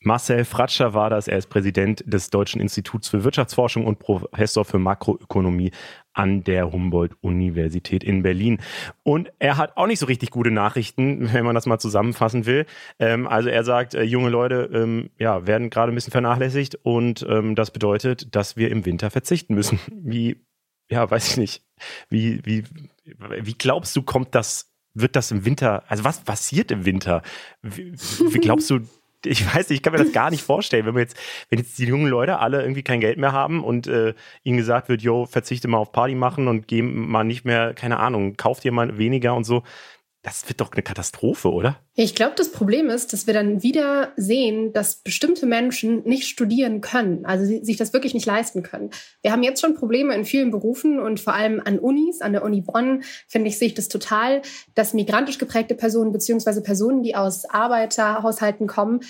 Marcel Fratscher war das. Er ist Präsident des Deutschen Instituts für Wirtschaftsforschung und Professor für Makroökonomie an der Humboldt-Universität in Berlin. Und er hat auch nicht so richtig gute Nachrichten, wenn man das mal zusammenfassen will. Ähm, also er sagt, äh, junge Leute ähm, ja, werden gerade ein bisschen vernachlässigt und ähm, das bedeutet, dass wir im Winter verzichten müssen. Wie, ja, weiß ich nicht. Wie, wie, wie glaubst du, kommt das wird das im Winter, also was passiert im Winter? Wie, wie glaubst du, ich weiß nicht, ich kann mir das gar nicht vorstellen, wenn wir jetzt, wenn jetzt die jungen Leute alle irgendwie kein Geld mehr haben und äh, ihnen gesagt wird, yo, verzichte mal auf Party machen und geh mal nicht mehr, keine Ahnung, kauft ihr mal weniger und so. Das wird doch eine Katastrophe, oder? Ich glaube, das Problem ist, dass wir dann wieder sehen, dass bestimmte Menschen nicht studieren können, also sich das wirklich nicht leisten können. Wir haben jetzt schon Probleme in vielen Berufen und vor allem an Unis, an der Uni Bonn, finde ich, sehe ich das total, dass migrantisch geprägte Personen beziehungsweise Personen, die aus Arbeiterhaushalten kommen,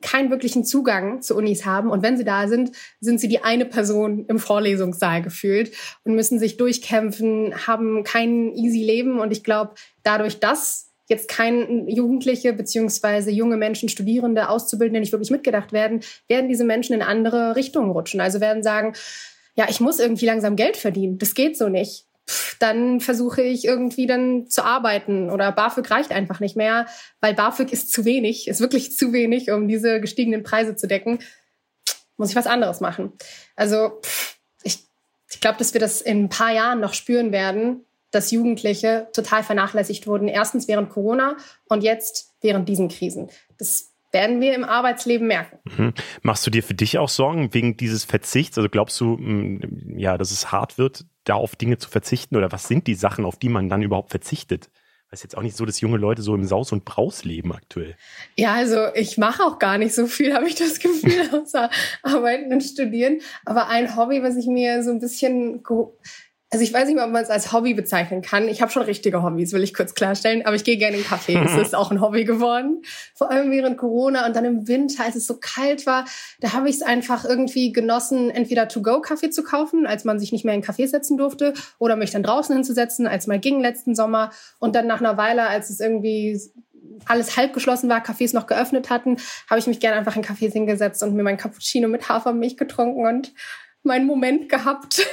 keinen wirklichen Zugang zu Unis haben. Und wenn sie da sind, sind sie die eine Person im Vorlesungssaal gefühlt und müssen sich durchkämpfen, haben kein easy Leben. Und ich glaube, dadurch, dass jetzt kein Jugendliche beziehungsweise junge Menschen, Studierende, Auszubildende nicht wirklich mitgedacht werden, werden diese Menschen in andere Richtungen rutschen. Also werden sagen, ja, ich muss irgendwie langsam Geld verdienen. Das geht so nicht. Dann versuche ich irgendwie dann zu arbeiten oder BAföG reicht einfach nicht mehr, weil BAföG ist zu wenig, ist wirklich zu wenig, um diese gestiegenen Preise zu decken. Muss ich was anderes machen. Also ich, ich glaube, dass wir das in ein paar Jahren noch spüren werden, dass Jugendliche total vernachlässigt wurden. Erstens während Corona und jetzt während diesen Krisen. Das werden wir im Arbeitsleben merken. Mhm. Machst du dir für dich auch Sorgen wegen dieses Verzichts? Also glaubst du, mm, ja, dass es hart wird, da auf Dinge zu verzichten? Oder was sind die Sachen, auf die man dann überhaupt verzichtet? Es ist jetzt auch nicht so, dass junge Leute so im Saus und Braus leben aktuell. Ja, also ich mache auch gar nicht so viel, habe ich das Gefühl, außer arbeiten und studieren. Aber ein Hobby, was ich mir so ein bisschen also ich weiß nicht mal, ob man es als Hobby bezeichnen kann. Ich habe schon richtige Hobbys, will ich kurz klarstellen. Aber ich gehe gerne in Cafés. Das ist auch ein Hobby geworden. Vor allem während Corona und dann im Winter, als es so kalt war, da habe ich es einfach irgendwie genossen, entweder To-Go-Kaffee zu kaufen, als man sich nicht mehr in Café setzen durfte, oder mich dann draußen hinzusetzen, als mal ging letzten Sommer. Und dann nach einer Weile, als es irgendwie alles halb geschlossen war, Cafés noch geöffnet hatten, habe ich mich gerne einfach in Cafés hingesetzt und mir mein Cappuccino mit Hafermilch getrunken und meinen Moment gehabt.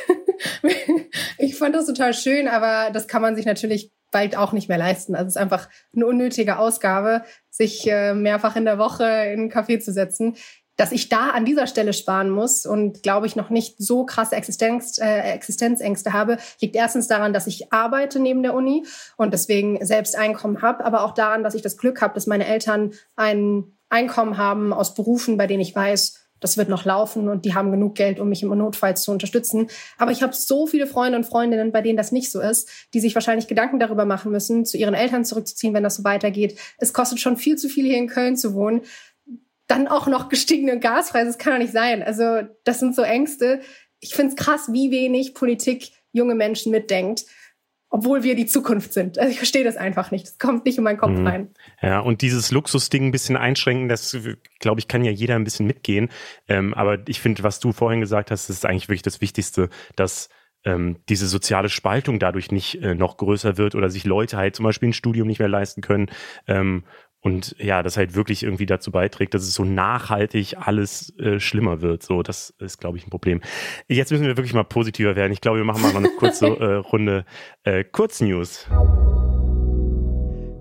ich fand das total schön, aber das kann man sich natürlich bald auch nicht mehr leisten. Also es ist einfach eine unnötige Ausgabe, sich äh, mehrfach in der Woche in einen Café zu setzen. Dass ich da an dieser Stelle sparen muss und glaube ich noch nicht so krasse Existenz, äh, Existenzängste habe, liegt erstens daran, dass ich arbeite neben der Uni und deswegen selbst Einkommen habe, aber auch daran, dass ich das Glück habe, dass meine Eltern ein Einkommen haben aus Berufen, bei denen ich weiß, das wird noch laufen und die haben genug Geld, um mich im Notfall zu unterstützen. Aber ich habe so viele Freunde und Freundinnen, bei denen das nicht so ist, die sich wahrscheinlich Gedanken darüber machen müssen, zu ihren Eltern zurückzuziehen, wenn das so weitergeht. Es kostet schon viel zu viel, hier in Köln zu wohnen. Dann auch noch gestiegene Gaspreise, das kann doch nicht sein. Also das sind so Ängste. Ich finde es krass, wie wenig Politik junge Menschen mitdenkt obwohl wir die Zukunft sind. Also ich verstehe das einfach nicht. Das kommt nicht in meinen Kopf mhm. rein. Ja, und dieses Luxusding ein bisschen einschränken, das glaube ich, kann ja jeder ein bisschen mitgehen. Ähm, aber ich finde, was du vorhin gesagt hast, ist eigentlich wirklich das Wichtigste, dass ähm, diese soziale Spaltung dadurch nicht äh, noch größer wird oder sich Leute halt zum Beispiel ein Studium nicht mehr leisten können ähm, und ja, das halt wirklich irgendwie dazu beiträgt, dass es so nachhaltig alles äh, schlimmer wird. So, das ist, glaube ich, ein Problem. Jetzt müssen wir wirklich mal positiver werden. Ich glaube, wir machen mal eine kurze äh, Runde äh, Kurznews.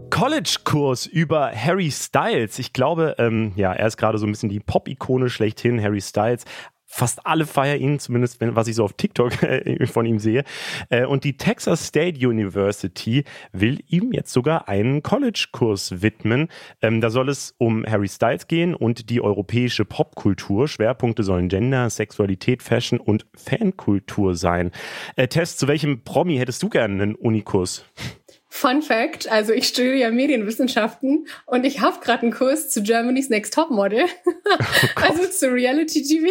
College-Kurs über Harry Styles. Ich glaube, ähm, ja, er ist gerade so ein bisschen die Pop-Ikone schlechthin, Harry Styles fast alle feiern ihn, zumindest wenn, was ich so auf TikTok äh, von ihm sehe. Äh, und die Texas State University will ihm jetzt sogar einen College-Kurs widmen. Ähm, da soll es um Harry Styles gehen und die europäische Popkultur. Schwerpunkte sollen Gender, Sexualität, Fashion und Fankultur sein. Äh, Tess, zu welchem Promi hättest du gerne einen Unikurs? Fun Fact, also ich studiere ja Medienwissenschaften und ich habe gerade einen Kurs zu Germany's Next Top Model, oh also zu Reality TV.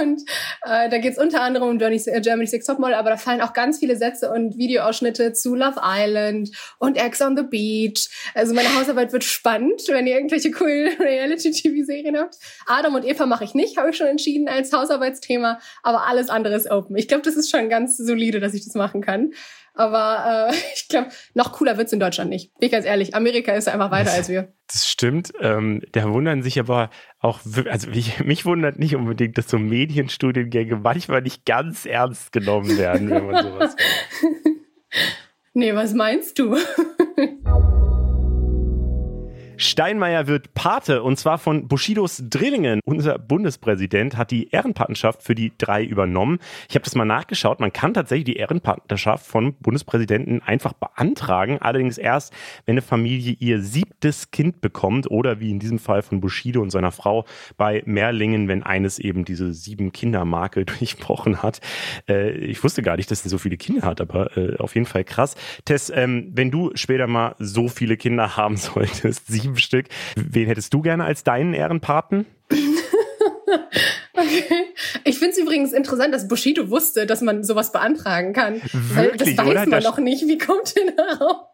Und äh, da geht's unter anderem um Germany's, äh, Germany's Next Top Model, aber da fallen auch ganz viele Sätze und Videoausschnitte zu Love Island und Ex on the Beach. Also meine Hausarbeit wird spannend, wenn ihr irgendwelche coolen Reality TV Serien habt. Adam und Eva mache ich nicht, habe ich schon entschieden als Hausarbeitsthema, aber alles andere ist open. Ich glaube, das ist schon ganz solide, dass ich das machen kann. Aber äh, ich glaube, noch cooler wird's in Deutschland nicht. Bin ich ganz ehrlich. Amerika ist einfach weiter als wir. Das stimmt. Ähm, da wundern sich aber auch, also mich, mich wundert nicht unbedingt, dass so Medienstudiengänge manchmal nicht ganz ernst genommen werden, wenn man sowas macht. nee, was meinst du? Steinmeier wird Pate und zwar von Bushidos Drillingen. Unser Bundespräsident hat die Ehrenpatenschaft für die drei übernommen. Ich habe das mal nachgeschaut. Man kann tatsächlich die Ehrenpatenschaft von Bundespräsidenten einfach beantragen. Allerdings erst, wenn eine Familie ihr siebtes Kind bekommt oder wie in diesem Fall von Bushido und seiner Frau bei Merlingen, wenn eines eben diese sieben Kindermarke durchbrochen hat. Äh, ich wusste gar nicht, dass er so viele Kinder hat, aber äh, auf jeden Fall krass. Tess, ähm, wenn du später mal so viele Kinder haben solltest, sieben sieben Stück. Wen hättest du gerne als deinen Ehrenpaten? Okay. Ich finde es übrigens interessant, dass Bushido wusste, dass man sowas beantragen kann. Wirklich, das weiß oder? man noch nicht. Wie kommt denn darauf?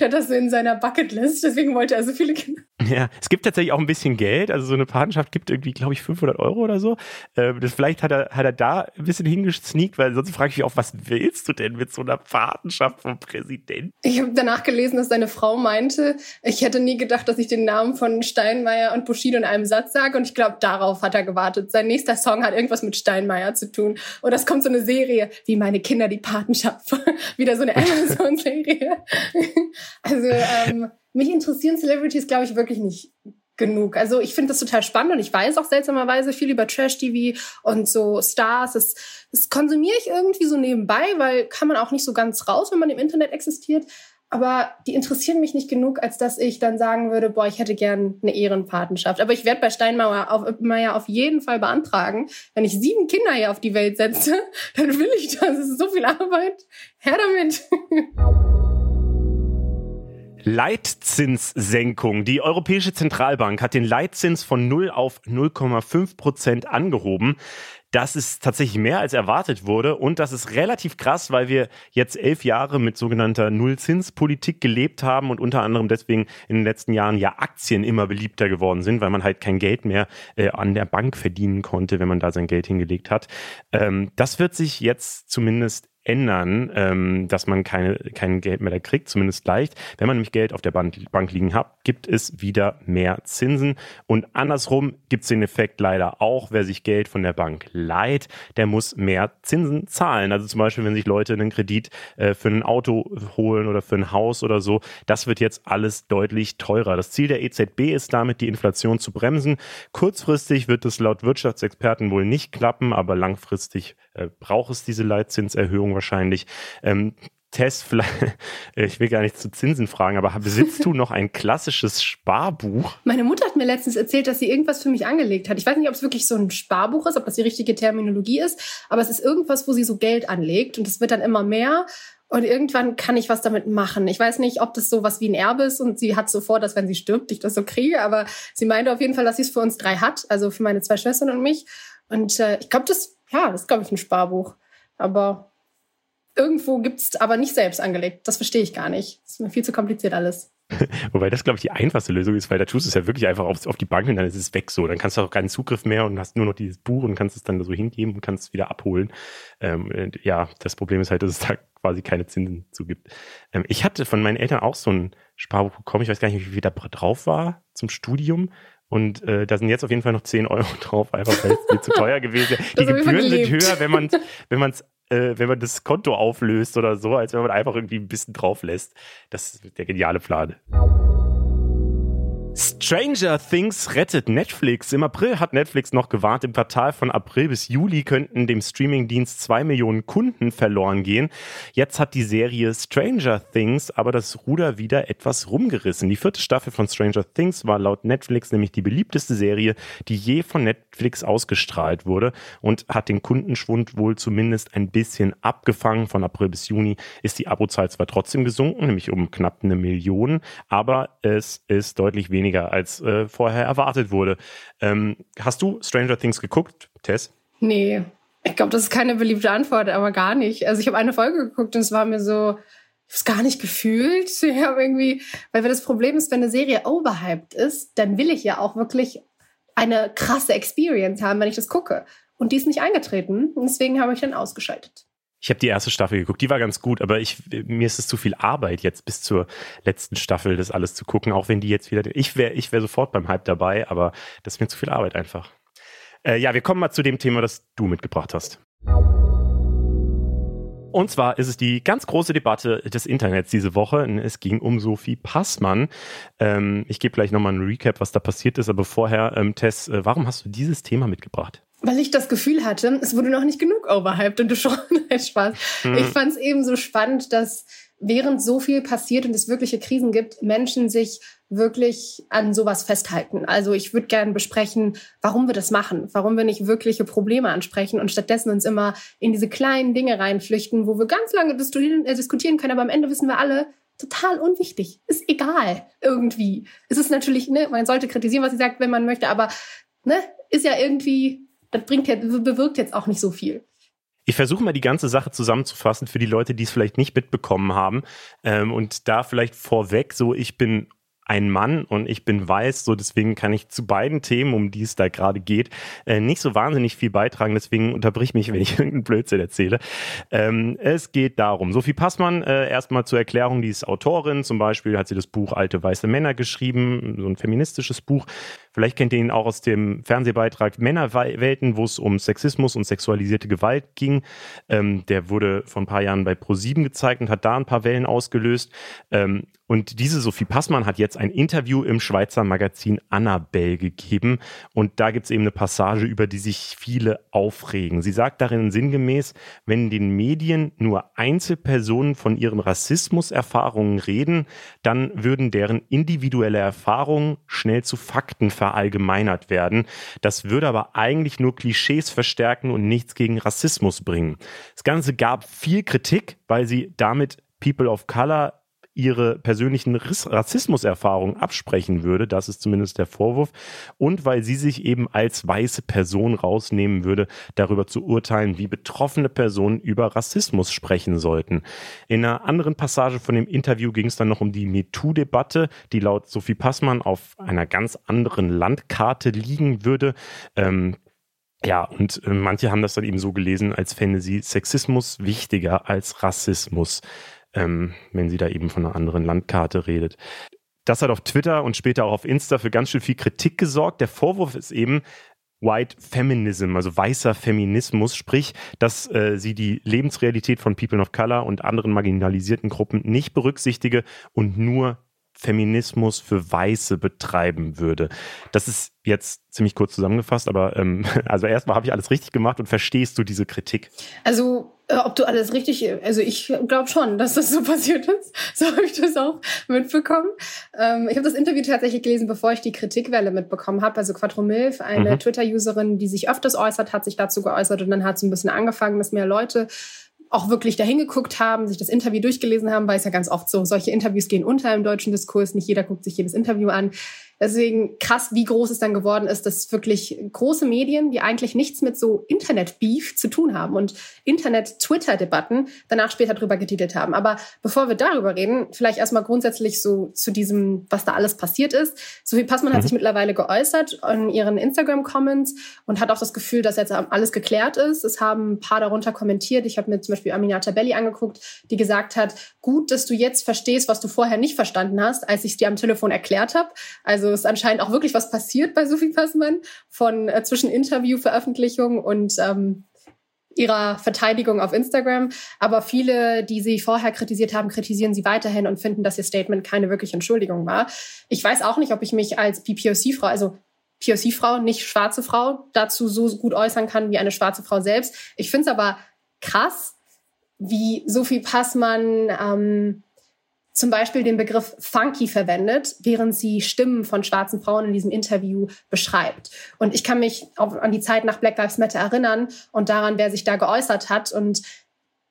Der hat das so in seiner Bucketlist, deswegen wollte er so viele Kinder. Ja, es gibt tatsächlich auch ein bisschen Geld. Also so eine Patenschaft gibt irgendwie, glaube ich, 500 Euro oder so. Äh, das, vielleicht hat er, hat er da ein bisschen hingesneakt, weil sonst frage ich mich auch, was willst du denn mit so einer Patenschaft vom Präsidenten? Ich habe danach gelesen, dass seine Frau meinte, ich hätte nie gedacht, dass ich den Namen von Steinmeier und Bushido in einem Satz sage. Und ich glaube, darauf hat er gewartet. Sein nächster Song hat irgendwas mit Steinmeier zu tun. Und das kommt so eine Serie, wie meine Kinder die Patenschaft. Wieder so eine Amazon-Serie. also ähm, mich interessieren Celebrities, glaube ich, wirklich nicht genug. Also ich finde das total spannend und ich weiß auch seltsamerweise viel über Trash-TV und so Stars. Das, das konsumiere ich irgendwie so nebenbei, weil kann man auch nicht so ganz raus, wenn man im Internet existiert. Aber die interessieren mich nicht genug, als dass ich dann sagen würde, boah, ich hätte gern eine Ehrenpatenschaft. Aber ich werde bei Steinmeier auf, Meier auf jeden Fall beantragen. Wenn ich sieben Kinder hier auf die Welt setze, dann will ich das. Es ist so viel Arbeit. Her damit. Leitzinssenkung. Die Europäische Zentralbank hat den Leitzins von 0 auf 0,5 Prozent angehoben. Das ist tatsächlich mehr als erwartet wurde und das ist relativ krass, weil wir jetzt elf Jahre mit sogenannter Nullzinspolitik gelebt haben und unter anderem deswegen in den letzten Jahren ja Aktien immer beliebter geworden sind, weil man halt kein Geld mehr äh, an der Bank verdienen konnte, wenn man da sein Geld hingelegt hat. Ähm, das wird sich jetzt zumindest ändern, ähm, dass man keine, kein Geld mehr da kriegt, zumindest leicht. Wenn man nämlich Geld auf der Bank, Bank liegen hat, gibt es wieder mehr Zinsen. Und andersrum gibt es den Effekt leider auch, wer sich Geld von der Bank leiht, der muss mehr Zinsen zahlen. Also zum Beispiel, wenn sich Leute einen Kredit äh, für ein Auto holen oder für ein Haus oder so, das wird jetzt alles deutlich teurer. Das Ziel der EZB ist damit, die Inflation zu bremsen. Kurzfristig wird es laut Wirtschaftsexperten wohl nicht klappen, aber langfristig äh, braucht es diese Leitzinserhöhung wahrscheinlich. Ähm, Tess, vielleicht, ich will gar nicht zu Zinsen fragen, aber besitzt du noch ein klassisches Sparbuch? Meine Mutter hat mir letztens erzählt, dass sie irgendwas für mich angelegt hat. Ich weiß nicht, ob es wirklich so ein Sparbuch ist, ob das die richtige Terminologie ist, aber es ist irgendwas, wo sie so Geld anlegt und es wird dann immer mehr. Und irgendwann kann ich was damit machen. Ich weiß nicht, ob das so was wie ein Erbe ist und sie hat so vor, dass wenn sie stirbt, ich das so kriege. Aber sie meinte auf jeden Fall, dass sie es für uns drei hat, also für meine zwei Schwestern und mich. Und äh, ich glaube, das, ja, das ist, glaube ich, ein Sparbuch. Aber irgendwo gibt's aber nicht selbst angelegt. Das verstehe ich gar nicht. Das ist mir viel zu kompliziert alles. Wobei das, glaube ich, die einfachste Lösung ist, weil da tust du es ja wirklich einfach auf, auf, die Bank und dann ist es weg so. Dann kannst du auch keinen Zugriff mehr und hast nur noch dieses Buch und kannst es dann so hingeben und kannst es wieder abholen. Ähm, ja, das Problem ist halt, dass es da quasi keine Zinsen zu gibt. Ähm, ich hatte von meinen Eltern auch so ein Sparbuch bekommen. Ich weiß gar nicht, wie viel da drauf war zum Studium. Und äh, da sind jetzt auf jeden Fall noch 10 Euro drauf, einfach weil es viel zu teuer gewesen wäre. Die Gebühren sind höher, wenn man wenn man äh, wenn man das Konto auflöst oder so, als wenn man einfach irgendwie ein bisschen drauf lässt. Das ist der geniale Plan. Stranger Things rettet Netflix. Im April hat Netflix noch gewarnt, im Quartal von April bis Juli könnten dem Streamingdienst zwei Millionen Kunden verloren gehen. Jetzt hat die Serie Stranger Things aber das Ruder wieder etwas rumgerissen. Die vierte Staffel von Stranger Things war laut Netflix nämlich die beliebteste Serie, die je von Netflix ausgestrahlt wurde und hat den Kundenschwund wohl zumindest ein bisschen abgefangen. Von April bis Juni ist die Abozahl zwar trotzdem gesunken, nämlich um knapp eine Million, aber es ist deutlich weniger als äh, vorher erwartet wurde. Ähm, hast du Stranger Things geguckt, Tess? Nee. Ich glaube, das ist keine beliebte Antwort, aber gar nicht. Also ich habe eine Folge geguckt und es war mir so, ich habe es gar nicht gefühlt. Ich habe irgendwie, weil das Problem ist, wenn eine Serie overhyped ist, dann will ich ja auch wirklich eine krasse Experience haben, wenn ich das gucke. Und die ist nicht eingetreten. Und deswegen habe ich dann ausgeschaltet. Ich habe die erste Staffel geguckt, die war ganz gut, aber ich, mir ist es zu viel Arbeit, jetzt bis zur letzten Staffel das alles zu gucken, auch wenn die jetzt wieder. Ich wäre ich wär sofort beim Hype dabei, aber das ist mir zu viel Arbeit einfach. Äh, ja, wir kommen mal zu dem Thema, das du mitgebracht hast. Und zwar ist es die ganz große Debatte des Internets diese Woche. Es ging um Sophie Passmann. Ähm, ich gebe gleich nochmal einen Recap, was da passiert ist. Aber vorher, ähm, Tess, äh, warum hast du dieses Thema mitgebracht? Weil ich das Gefühl hatte, es wurde noch nicht genug overhyped und du schon, Spaß. Hm. Ich fand es eben so spannend, dass während so viel passiert und es wirkliche Krisen gibt, Menschen sich wirklich an sowas festhalten. Also ich würde gerne besprechen, warum wir das machen, warum wir nicht wirkliche Probleme ansprechen und stattdessen uns immer in diese kleinen Dinge reinflüchten, wo wir ganz lange äh, diskutieren können, aber am Ende wissen wir alle, total unwichtig. Ist egal irgendwie. Es ist natürlich, ne, man sollte kritisieren, was sie sagt, wenn man möchte, aber ne, ist ja irgendwie, das bringt ja, bewirkt jetzt auch nicht so viel. Ich versuche mal die ganze Sache zusammenzufassen für die Leute, die es vielleicht nicht mitbekommen haben. Ähm, und da vielleicht vorweg, so ich bin ein Mann und ich bin weiß, so deswegen kann ich zu beiden Themen, um die es da gerade geht, äh, nicht so wahnsinnig viel beitragen. Deswegen unterbrich mich, wenn ich irgendeinen Blödsinn erzähle. Ähm, es geht darum, Sophie Passmann, äh, erstmal zur Erklärung, die ist Autorin. Zum Beispiel hat sie das Buch Alte weiße Männer geschrieben, so ein feministisches Buch. Vielleicht kennt ihr ihn auch aus dem Fernsehbeitrag Männerwelten, wo es um Sexismus und sexualisierte Gewalt ging. Ähm, der wurde vor ein paar Jahren bei Pro7 gezeigt und hat da ein paar Wellen ausgelöst. Ähm, und diese Sophie Passmann hat jetzt ein Interview im Schweizer Magazin Annabelle gegeben. Und da gibt es eben eine Passage, über die sich viele aufregen. Sie sagt darin sinngemäß, wenn den Medien nur Einzelpersonen von ihren Rassismuserfahrungen reden, dann würden deren individuelle Erfahrungen schnell zu Fakten verallgemeinert werden. Das würde aber eigentlich nur Klischees verstärken und nichts gegen Rassismus bringen. Das Ganze gab viel Kritik, weil sie damit People of Color ihre persönlichen Rassismuserfahrungen absprechen würde. Das ist zumindest der Vorwurf. Und weil sie sich eben als weiße Person rausnehmen würde, darüber zu urteilen, wie betroffene Personen über Rassismus sprechen sollten. In einer anderen Passage von dem Interview ging es dann noch um die MeToo-Debatte, die laut Sophie Passmann auf einer ganz anderen Landkarte liegen würde. Ähm, ja, und äh, manche haben das dann eben so gelesen, als fände sie Sexismus wichtiger als Rassismus ähm, wenn sie da eben von einer anderen Landkarte redet. Das hat auf Twitter und später auch auf Insta für ganz schön viel Kritik gesorgt. Der Vorwurf ist eben, White Feminism, also weißer Feminismus, sprich, dass äh, sie die Lebensrealität von People of Color und anderen marginalisierten Gruppen nicht berücksichtige und nur Feminismus für Weiße betreiben würde. Das ist jetzt ziemlich kurz zusammengefasst, aber ähm, also erstmal habe ich alles richtig gemacht und verstehst du diese Kritik? Also äh, ob du alles richtig, also ich glaube schon, dass das so passiert ist. So habe ich das auch mitbekommen. Ähm, ich habe das Interview tatsächlich gelesen, bevor ich die Kritikwelle mitbekommen habe. Also Quattro Milf, eine mhm. Twitter-Userin, die sich öfters äußert, hat sich dazu geäußert und dann hat es ein bisschen angefangen, dass mehr Leute auch wirklich dahin geguckt haben, sich das Interview durchgelesen haben, weil es ja ganz oft so, solche Interviews gehen unter im deutschen Diskurs, nicht jeder guckt sich jedes Interview an. Deswegen krass, wie groß es dann geworden ist, dass wirklich große Medien, die eigentlich nichts mit so Internet-Beef zu tun haben und Internet-Twitter-Debatten danach später drüber getitelt haben. Aber bevor wir darüber reden, vielleicht erstmal grundsätzlich so zu diesem, was da alles passiert ist. Sophie Passmann mhm. hat sich mittlerweile geäußert in ihren Instagram-Comments und hat auch das Gefühl, dass jetzt alles geklärt ist. Es haben ein paar darunter kommentiert. Ich habe mir zum Beispiel Aminata Belli angeguckt, die gesagt hat, gut, dass du jetzt verstehst, was du vorher nicht verstanden hast, als ich es dir am Telefon erklärt habe. Also also ist anscheinend auch wirklich was passiert bei Sophie Passmann von äh, zwischen Interview, Veröffentlichung und ähm, ihrer Verteidigung auf Instagram. Aber viele, die sie vorher kritisiert haben, kritisieren sie weiterhin und finden, dass ihr Statement keine wirkliche Entschuldigung war. Ich weiß auch nicht, ob ich mich als BPOC-Frau, also POC-Frau, nicht schwarze Frau, dazu so gut äußern kann wie eine schwarze Frau selbst. Ich finde es aber krass, wie Sophie Passmann ähm, zum Beispiel den Begriff funky verwendet, während sie Stimmen von schwarzen Frauen in diesem Interview beschreibt. Und ich kann mich auch an die Zeit nach Black Lives Matter erinnern und daran, wer sich da geäußert hat. Und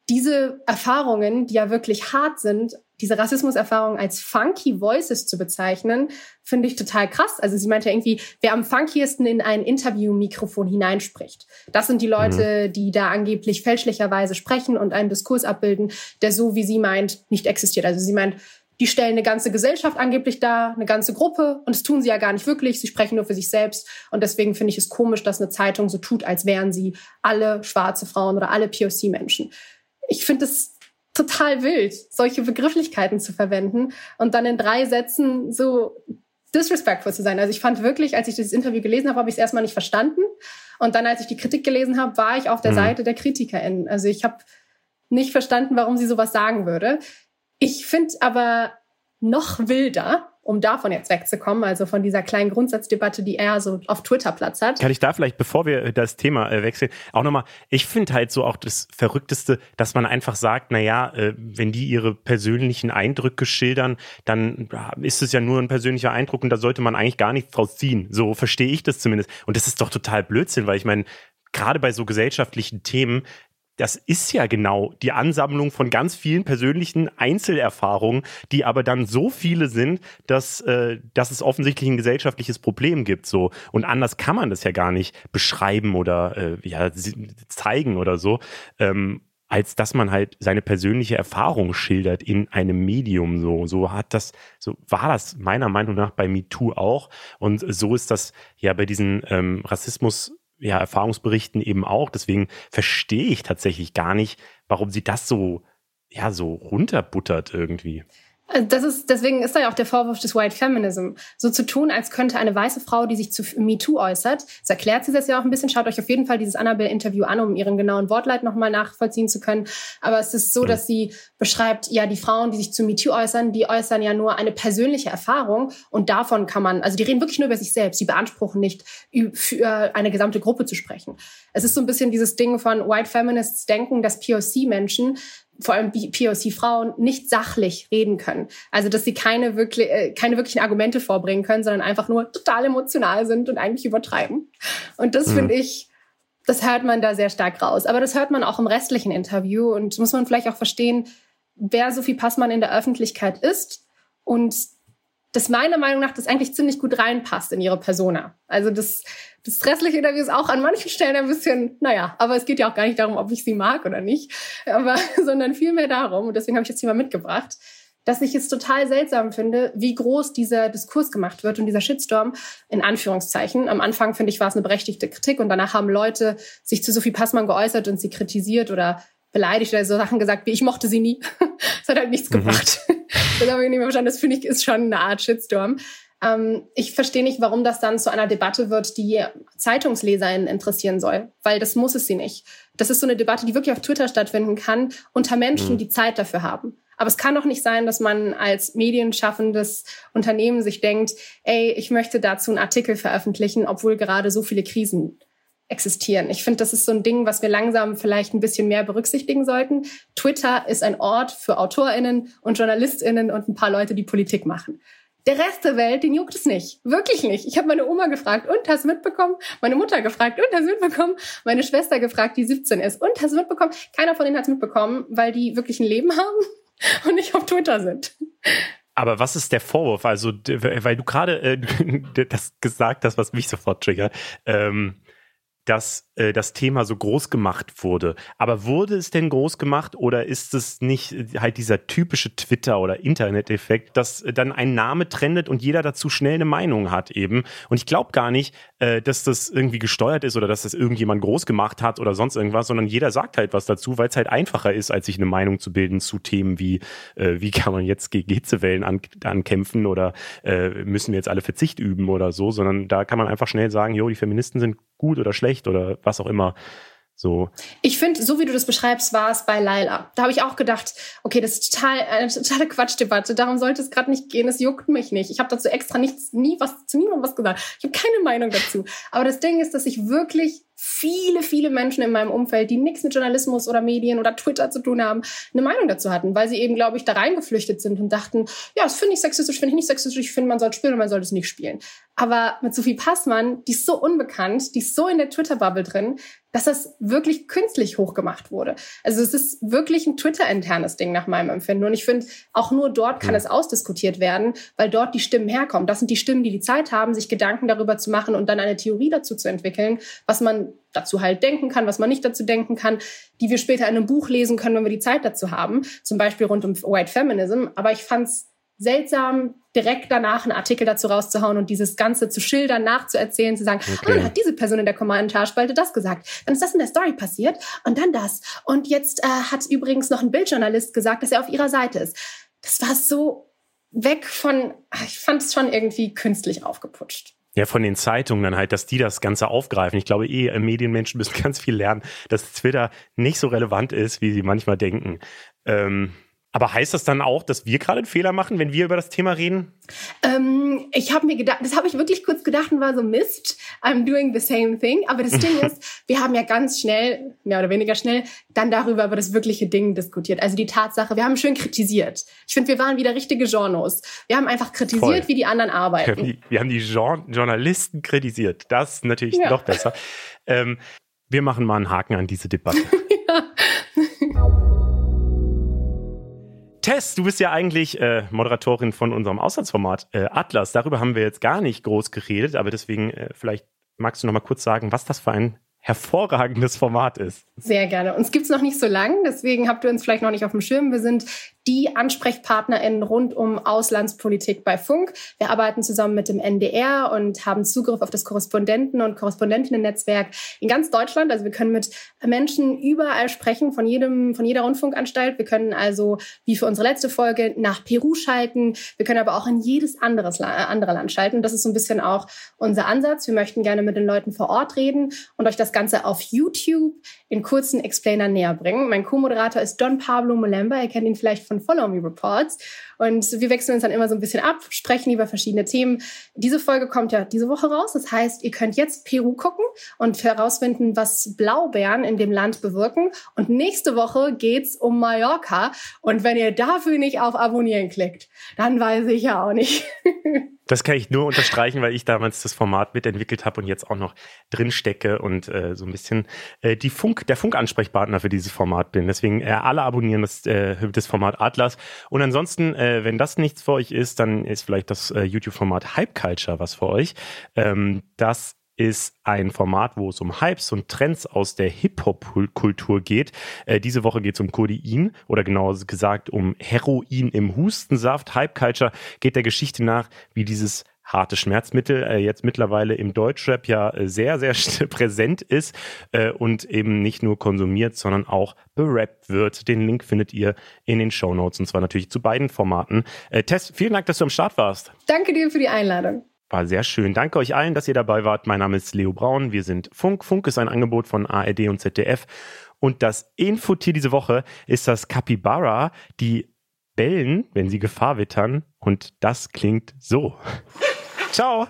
diese Erfahrungen, die ja wirklich hart sind, diese Rassismuserfahrung als funky Voices zu bezeichnen, finde ich total krass. Also sie meinte ja irgendwie, wer am funkiesten in ein Interview-Mikrofon hineinspricht. Das sind die Leute, mhm. die da angeblich fälschlicherweise sprechen und einen Diskurs abbilden, der so, wie sie meint, nicht existiert. Also sie meint, die stellen eine ganze Gesellschaft angeblich dar, eine ganze Gruppe und das tun sie ja gar nicht wirklich. Sie sprechen nur für sich selbst und deswegen finde ich es komisch, dass eine Zeitung so tut, als wären sie alle schwarze Frauen oder alle POC-Menschen. Ich finde es total wild, solche Begrifflichkeiten zu verwenden und dann in drei Sätzen so disrespectful zu sein. Also ich fand wirklich, als ich dieses Interview gelesen habe, habe ich es erstmal nicht verstanden. Und dann, als ich die Kritik gelesen habe, war ich auf der mhm. Seite der KritikerInnen. Also ich habe nicht verstanden, warum sie sowas sagen würde. Ich finde aber noch wilder, um davon jetzt wegzukommen, also von dieser kleinen Grundsatzdebatte, die er so auf Twitter Platz hat. Kann ich da vielleicht, bevor wir das Thema äh, wechseln, auch nochmal, ich finde halt so auch das Verrückteste, dass man einfach sagt, naja, äh, wenn die ihre persönlichen Eindrücke schildern, dann ist es ja nur ein persönlicher Eindruck und da sollte man eigentlich gar nichts draus ziehen. So verstehe ich das zumindest. Und das ist doch total Blödsinn, weil ich meine, gerade bei so gesellschaftlichen Themen, das ist ja genau die Ansammlung von ganz vielen persönlichen Einzelerfahrungen, die aber dann so viele sind, dass, äh, dass es offensichtlich ein gesellschaftliches Problem gibt. So. Und anders kann man das ja gar nicht beschreiben oder äh, ja, zeigen oder so. Ähm, als dass man halt seine persönliche Erfahrung schildert in einem Medium so so hat das so war das meiner Meinung nach bei MeToo auch und so ist das ja bei diesen ähm, Rassismus ja, Erfahrungsberichten eben auch. Deswegen verstehe ich tatsächlich gar nicht, warum sie das so, ja, so runterbuttert irgendwie. Äh, das ist, deswegen ist da ja auch der Vorwurf des White Feminism. So zu tun, als könnte eine weiße Frau, die sich zu MeToo äußert, so erklärt sie das ja auch ein bisschen, schaut euch auf jeden Fall dieses Annabelle-Interview an, um ihren genauen Wortleit nochmal nachvollziehen zu können. Aber es ist so, mhm. dass sie beschreibt, ja, die Frauen, die sich zu MeToo äußern, die äußern ja nur eine persönliche Erfahrung und davon kann man, also die reden wirklich nur über sich selbst, die beanspruchen nicht, für eine gesamte Gruppe zu sprechen. Es ist so ein bisschen dieses Ding von White Feminists denken, dass POC-Menschen vor allem POC-Frauen nicht sachlich reden können. Also dass sie keine, wirklich, äh, keine wirklichen Argumente vorbringen können, sondern einfach nur total emotional sind und eigentlich übertreiben. Und das mhm. finde ich, das hört man da sehr stark raus. Aber das hört man auch im restlichen Interview und muss man vielleicht auch verstehen, wer Sophie Passmann in der Öffentlichkeit ist und das meiner Meinung nach das eigentlich ziemlich gut reinpasst in ihre Persona. Also das, das restliche Interview ist auch an manchen Stellen ein bisschen, naja, aber es geht ja auch gar nicht darum, ob ich sie mag oder nicht, aber, sondern vielmehr darum, und deswegen habe ich jetzt hier mal mitgebracht, dass ich es total seltsam finde, wie groß dieser Diskurs gemacht wird und dieser Shitstorm in Anführungszeichen. Am Anfang finde ich war es eine berechtigte Kritik und danach haben Leute sich zu Sophie Passmann geäußert und sie kritisiert oder beleidigt oder so Sachen gesagt wie ich mochte sie nie. das hat halt nichts mhm. gebracht. das habe ich nicht mehr verstanden. Das finde ich ist schon eine Art Shitstorm. Ähm, ich verstehe nicht, warum das dann zu einer Debatte wird, die ZeitungsleserInnen interessieren soll, weil das muss es sie nicht. Das ist so eine Debatte, die wirklich auf Twitter stattfinden kann, unter Menschen, mhm. die Zeit dafür haben. Aber es kann doch nicht sein, dass man als medienschaffendes Unternehmen sich denkt, ey, ich möchte dazu einen Artikel veröffentlichen, obwohl gerade so viele Krisen existieren. Ich finde, das ist so ein Ding, was wir langsam vielleicht ein bisschen mehr berücksichtigen sollten. Twitter ist ein Ort für AutorInnen und JournalistInnen und ein paar Leute, die Politik machen. Der Rest der Welt, den juckt es nicht. Wirklich nicht. Ich habe meine Oma gefragt, und hast mitbekommen? Meine Mutter gefragt, und hast mitbekommen? Meine Schwester gefragt, die 17 ist, und hast mitbekommen? Keiner von denen hat es mitbekommen, weil die wirklich ein Leben haben und nicht auf Twitter sind. Aber was ist der Vorwurf? Also, weil du gerade äh, das gesagt hast, was mich sofort triggert. Ähm, dass äh, das Thema so groß gemacht wurde. Aber wurde es denn groß gemacht oder ist es nicht äh, halt dieser typische Twitter- oder Internet-Effekt, dass äh, dann ein Name trendet und jeder dazu schnell eine Meinung hat eben? Und ich glaube gar nicht, äh, dass das irgendwie gesteuert ist oder dass das irgendjemand groß gemacht hat oder sonst irgendwas, sondern jeder sagt halt was dazu, weil es halt einfacher ist, als sich eine Meinung zu bilden zu Themen wie, äh, wie kann man jetzt gegen Hitzewellen an, ankämpfen oder äh, müssen wir jetzt alle Verzicht üben oder so, sondern da kann man einfach schnell sagen, jo, die Feministen sind gut oder schlecht oder was auch immer. So. Ich finde, so wie du das beschreibst, war es bei Laila. Da habe ich auch gedacht, okay, das ist total eine totale Quatschdebatte. Darum sollte es gerade nicht gehen. Es juckt mich nicht. Ich habe dazu extra nichts, nie was zu niemandem was gesagt. Ich habe keine Meinung dazu. Aber das Ding ist, dass ich wirklich viele, viele Menschen in meinem Umfeld, die nichts mit Journalismus oder Medien oder Twitter zu tun haben, eine Meinung dazu hatten, weil sie eben, glaube ich, da reingeflüchtet sind und dachten, ja, das finde ich sexistisch, finde ich nicht sexistisch, ich finde, man soll spielen und man soll es nicht spielen. Aber mit Sophie Passmann, die ist so unbekannt, die ist so in der Twitter-Bubble drin, dass das wirklich künstlich hochgemacht wurde. Also es ist wirklich ein Twitter-internes Ding nach meinem Empfinden. Und ich finde, auch nur dort kann es ausdiskutiert werden, weil dort die Stimmen herkommen. Das sind die Stimmen, die die Zeit haben, sich Gedanken darüber zu machen und dann eine Theorie dazu zu entwickeln, was man dazu halt denken kann, was man nicht dazu denken kann, die wir später in einem Buch lesen können, wenn wir die Zeit dazu haben. Zum Beispiel rund um White Feminism. Aber ich fand's seltsam, direkt danach einen Artikel dazu rauszuhauen und dieses Ganze zu schildern, nachzuerzählen, zu sagen, okay. ah, hat diese Person in der Kommentarspalte das gesagt, dann ist das in der Story passiert und dann das. Und jetzt äh, hat übrigens noch ein Bildjournalist gesagt, dass er auf ihrer Seite ist. Das war so weg von, ich fand es schon irgendwie künstlich aufgeputscht. Ja, von den Zeitungen dann halt, dass die das Ganze aufgreifen. Ich glaube eh, Medienmenschen müssen ganz viel lernen, dass Twitter nicht so relevant ist, wie sie manchmal denken. Ähm, aber heißt das dann auch, dass wir gerade einen Fehler machen, wenn wir über das Thema reden? Ähm, ich habe mir gedacht, das habe ich wirklich kurz gedacht und war so Mist. I'm doing the same thing. Aber das Ding ist, wir haben ja ganz schnell, mehr oder weniger schnell, dann darüber über das wirkliche Ding diskutiert. Also die Tatsache, wir haben schön kritisiert. Ich finde, wir waren wieder richtige Journos. Wir haben einfach kritisiert, Voll. wie die anderen arbeiten. Wir haben die, wir haben die Journalisten kritisiert. Das ist natürlich ja. noch besser. Ähm, wir machen mal einen Haken an diese Debatte. Tess, du bist ja eigentlich äh, Moderatorin von unserem Auslandsformat äh, Atlas. Darüber haben wir jetzt gar nicht groß geredet, aber deswegen äh, vielleicht magst du noch mal kurz sagen, was das für ein hervorragendes Format ist. Sehr gerne. Uns gibt's noch nicht so lang, deswegen habt ihr uns vielleicht noch nicht auf dem Schirm. Wir sind die AnsprechpartnerInnen rund um Auslandspolitik bei Funk. Wir arbeiten zusammen mit dem NDR und haben Zugriff auf das Korrespondenten- und Korrespondentinnen-Netzwerk in ganz Deutschland. Also wir können mit Menschen überall sprechen, von jedem, von jeder Rundfunkanstalt. Wir können also, wie für unsere letzte Folge, nach Peru schalten. Wir können aber auch in jedes anderes, andere Land schalten. Das ist so ein bisschen auch unser Ansatz. Wir möchten gerne mit den Leuten vor Ort reden und euch das Ganze auf YouTube in kurzen Explainer näher bringen. Mein Co-Moderator ist Don Pablo Molemba. Ihr kennt ihn vielleicht von Follow Me Reports. Und wir wechseln uns dann immer so ein bisschen ab, sprechen über verschiedene Themen. Diese Folge kommt ja diese Woche raus. Das heißt, ihr könnt jetzt Peru gucken und herausfinden, was Blaubeeren in dem Land bewirken. Und nächste Woche geht's um Mallorca. Und wenn ihr dafür nicht auf Abonnieren klickt, dann weiß ich ja auch nicht. Das kann ich nur unterstreichen, weil ich damals das Format mitentwickelt habe und jetzt auch noch drin stecke und äh, so ein bisschen äh, die Funk, der Funkansprechpartner für dieses Format bin. Deswegen äh, alle abonnieren das, äh, das Format Atlas. Und ansonsten, äh, wenn das nichts für euch ist, dann ist vielleicht das äh, YouTube-Format Hype Culture was für euch. Ähm, das ist ein Format, wo es um Hypes und Trends aus der Hip-Hop-Kultur geht. Äh, diese Woche geht es um Codein oder genauer gesagt um Heroin im Hustensaft. Hype Culture geht der Geschichte nach, wie dieses harte Schmerzmittel äh, jetzt mittlerweile im Deutschrap ja äh, sehr, sehr präsent ist äh, und eben nicht nur konsumiert, sondern auch berappt wird. Den Link findet ihr in den Show Notes und zwar natürlich zu beiden Formaten. Äh, Tess, vielen Dank, dass du am Start warst. Danke dir für die Einladung. War sehr schön. Danke euch allen, dass ihr dabei wart. Mein Name ist Leo Braun. Wir sind Funk. Funk ist ein Angebot von ARD und ZDF. Und das Infotier diese Woche ist das Capybara. Die bellen, wenn sie Gefahr wittern. Und das klingt so. Ciao.